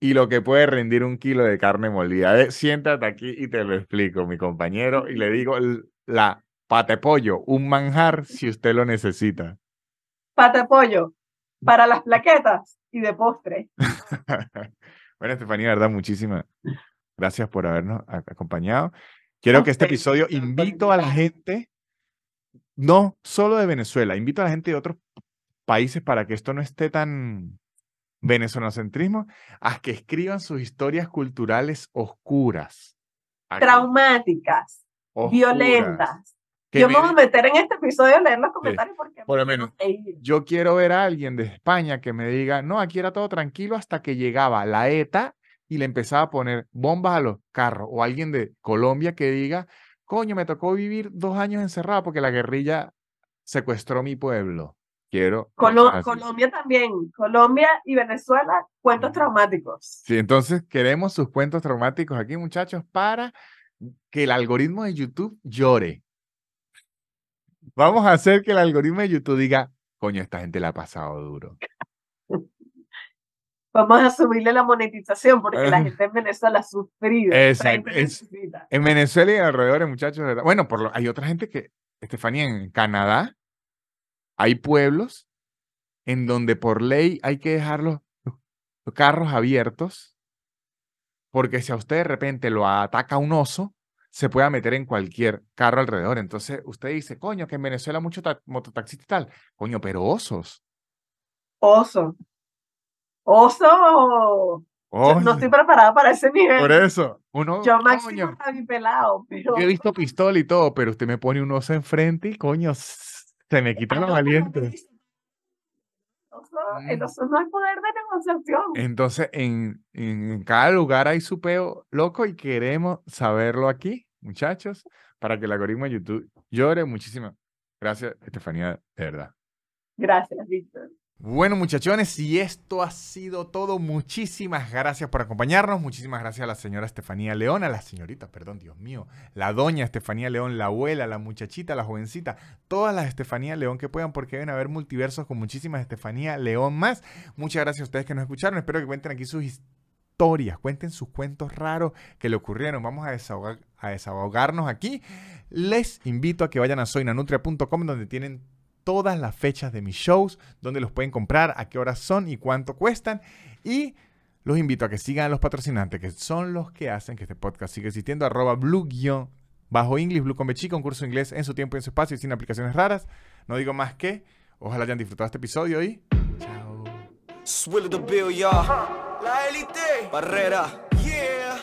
y lo que puede rendir un kilo de carne molida. Eh, siéntate aquí y te lo explico, mi compañero, y le digo la pate pollo, un manjar si usted lo necesita. Pata de pollo para las plaquetas y de postre. [laughs] Bueno, Estefanía, verdad, muchísimas gracias por habernos acompañado. Quiero que este episodio invito a la gente, no solo de Venezuela, invito a la gente de otros países para que esto no esté tan venezolocentrismo, a que escriban sus historias culturales oscuras. aquí, Traumáticas, oscuras, violentas, Yo me voy a meter en este episodio a leer los comentarios porque por lo menos. Yo quiero ver a alguien de España que me diga, no, aquí era todo tranquilo hasta que llegaba la ETA y le empezaba a poner bombas a los carros. O alguien de Colombia que diga, coño, me tocó vivir dos años encerrado porque la guerrilla secuestró mi pueblo. Quiero. Colo-. Colombia también. Colombia y Venezuela, cuentos traumáticos. Sí, entonces queremos sus cuentos traumáticos aquí, muchachos, para que el algoritmo de YouTube llore. Vamos a hacer que el algoritmo de YouTube diga, coño, esta gente la ha pasado duro. Vamos a subirle la monetización porque la Ajá. gente en Venezuela ha sufrido. Exacto, es-. En Venezuela y alrededores, muchachos. Bueno, por lo, hay otra gente que, Estefanía, en Canadá hay pueblos en donde por ley hay que dejar los, los carros abiertos porque si a usted de repente lo ataca un oso, se puede meter en cualquier carro alrededor. Entonces usted dice, coño, que en Venezuela mucho ta- mototaxista y tal. Coño, pero osos. Oso. Oso. No estoy preparada para ese nivel. Por eso, uno, Yo máximo coño, mi pelado, pero. yo he visto pistola y todo, pero usted me pone un oso enfrente y coño, se me quita Ah, lo no, pero valiente. dice- Oso, el Mm. oso no hay poder de negociación. Entonces, en, en cada lugar hay su peo loco y queremos saberlo aquí, muchachos, para que el algoritmo de YouTube llore. Muchísimas gracias, Estefanía, de verdad. Gracias, Víctor. Bueno, muchachones, y esto ha sido todo. Muchísimas gracias por acompañarnos. Muchísimas gracias a la señora Estefanía León, a la señorita, perdón, Dios mío, la doña Estefanía León, la abuela, la muchachita, la jovencita, todas las Estefanía León que puedan, porque deben haber multiversos con muchísimas Estefanía León más. Muchas gracias a ustedes que nos escucharon. Espero que cuenten aquí sus historias, cuenten sus cuentos raros que le ocurrieron. Vamos a, desahogar- a desahogarnos aquí. Les invito a que vayan a soynanutria.com donde tienen todas las fechas de mis shows, donde los pueden comprar, a qué horas son y cuánto cuestan. Y los invito a que sigan a los patrocinantes, que son los que hacen que este podcast siga existiendo. Arroba blue bajo English, blue con B chica, un curso de inglés en su tiempo y en su espacio y sin aplicaciones raras. No digo más que, ojalá hayan disfrutado este episodio y chao. La élite. Barrera. Yeah.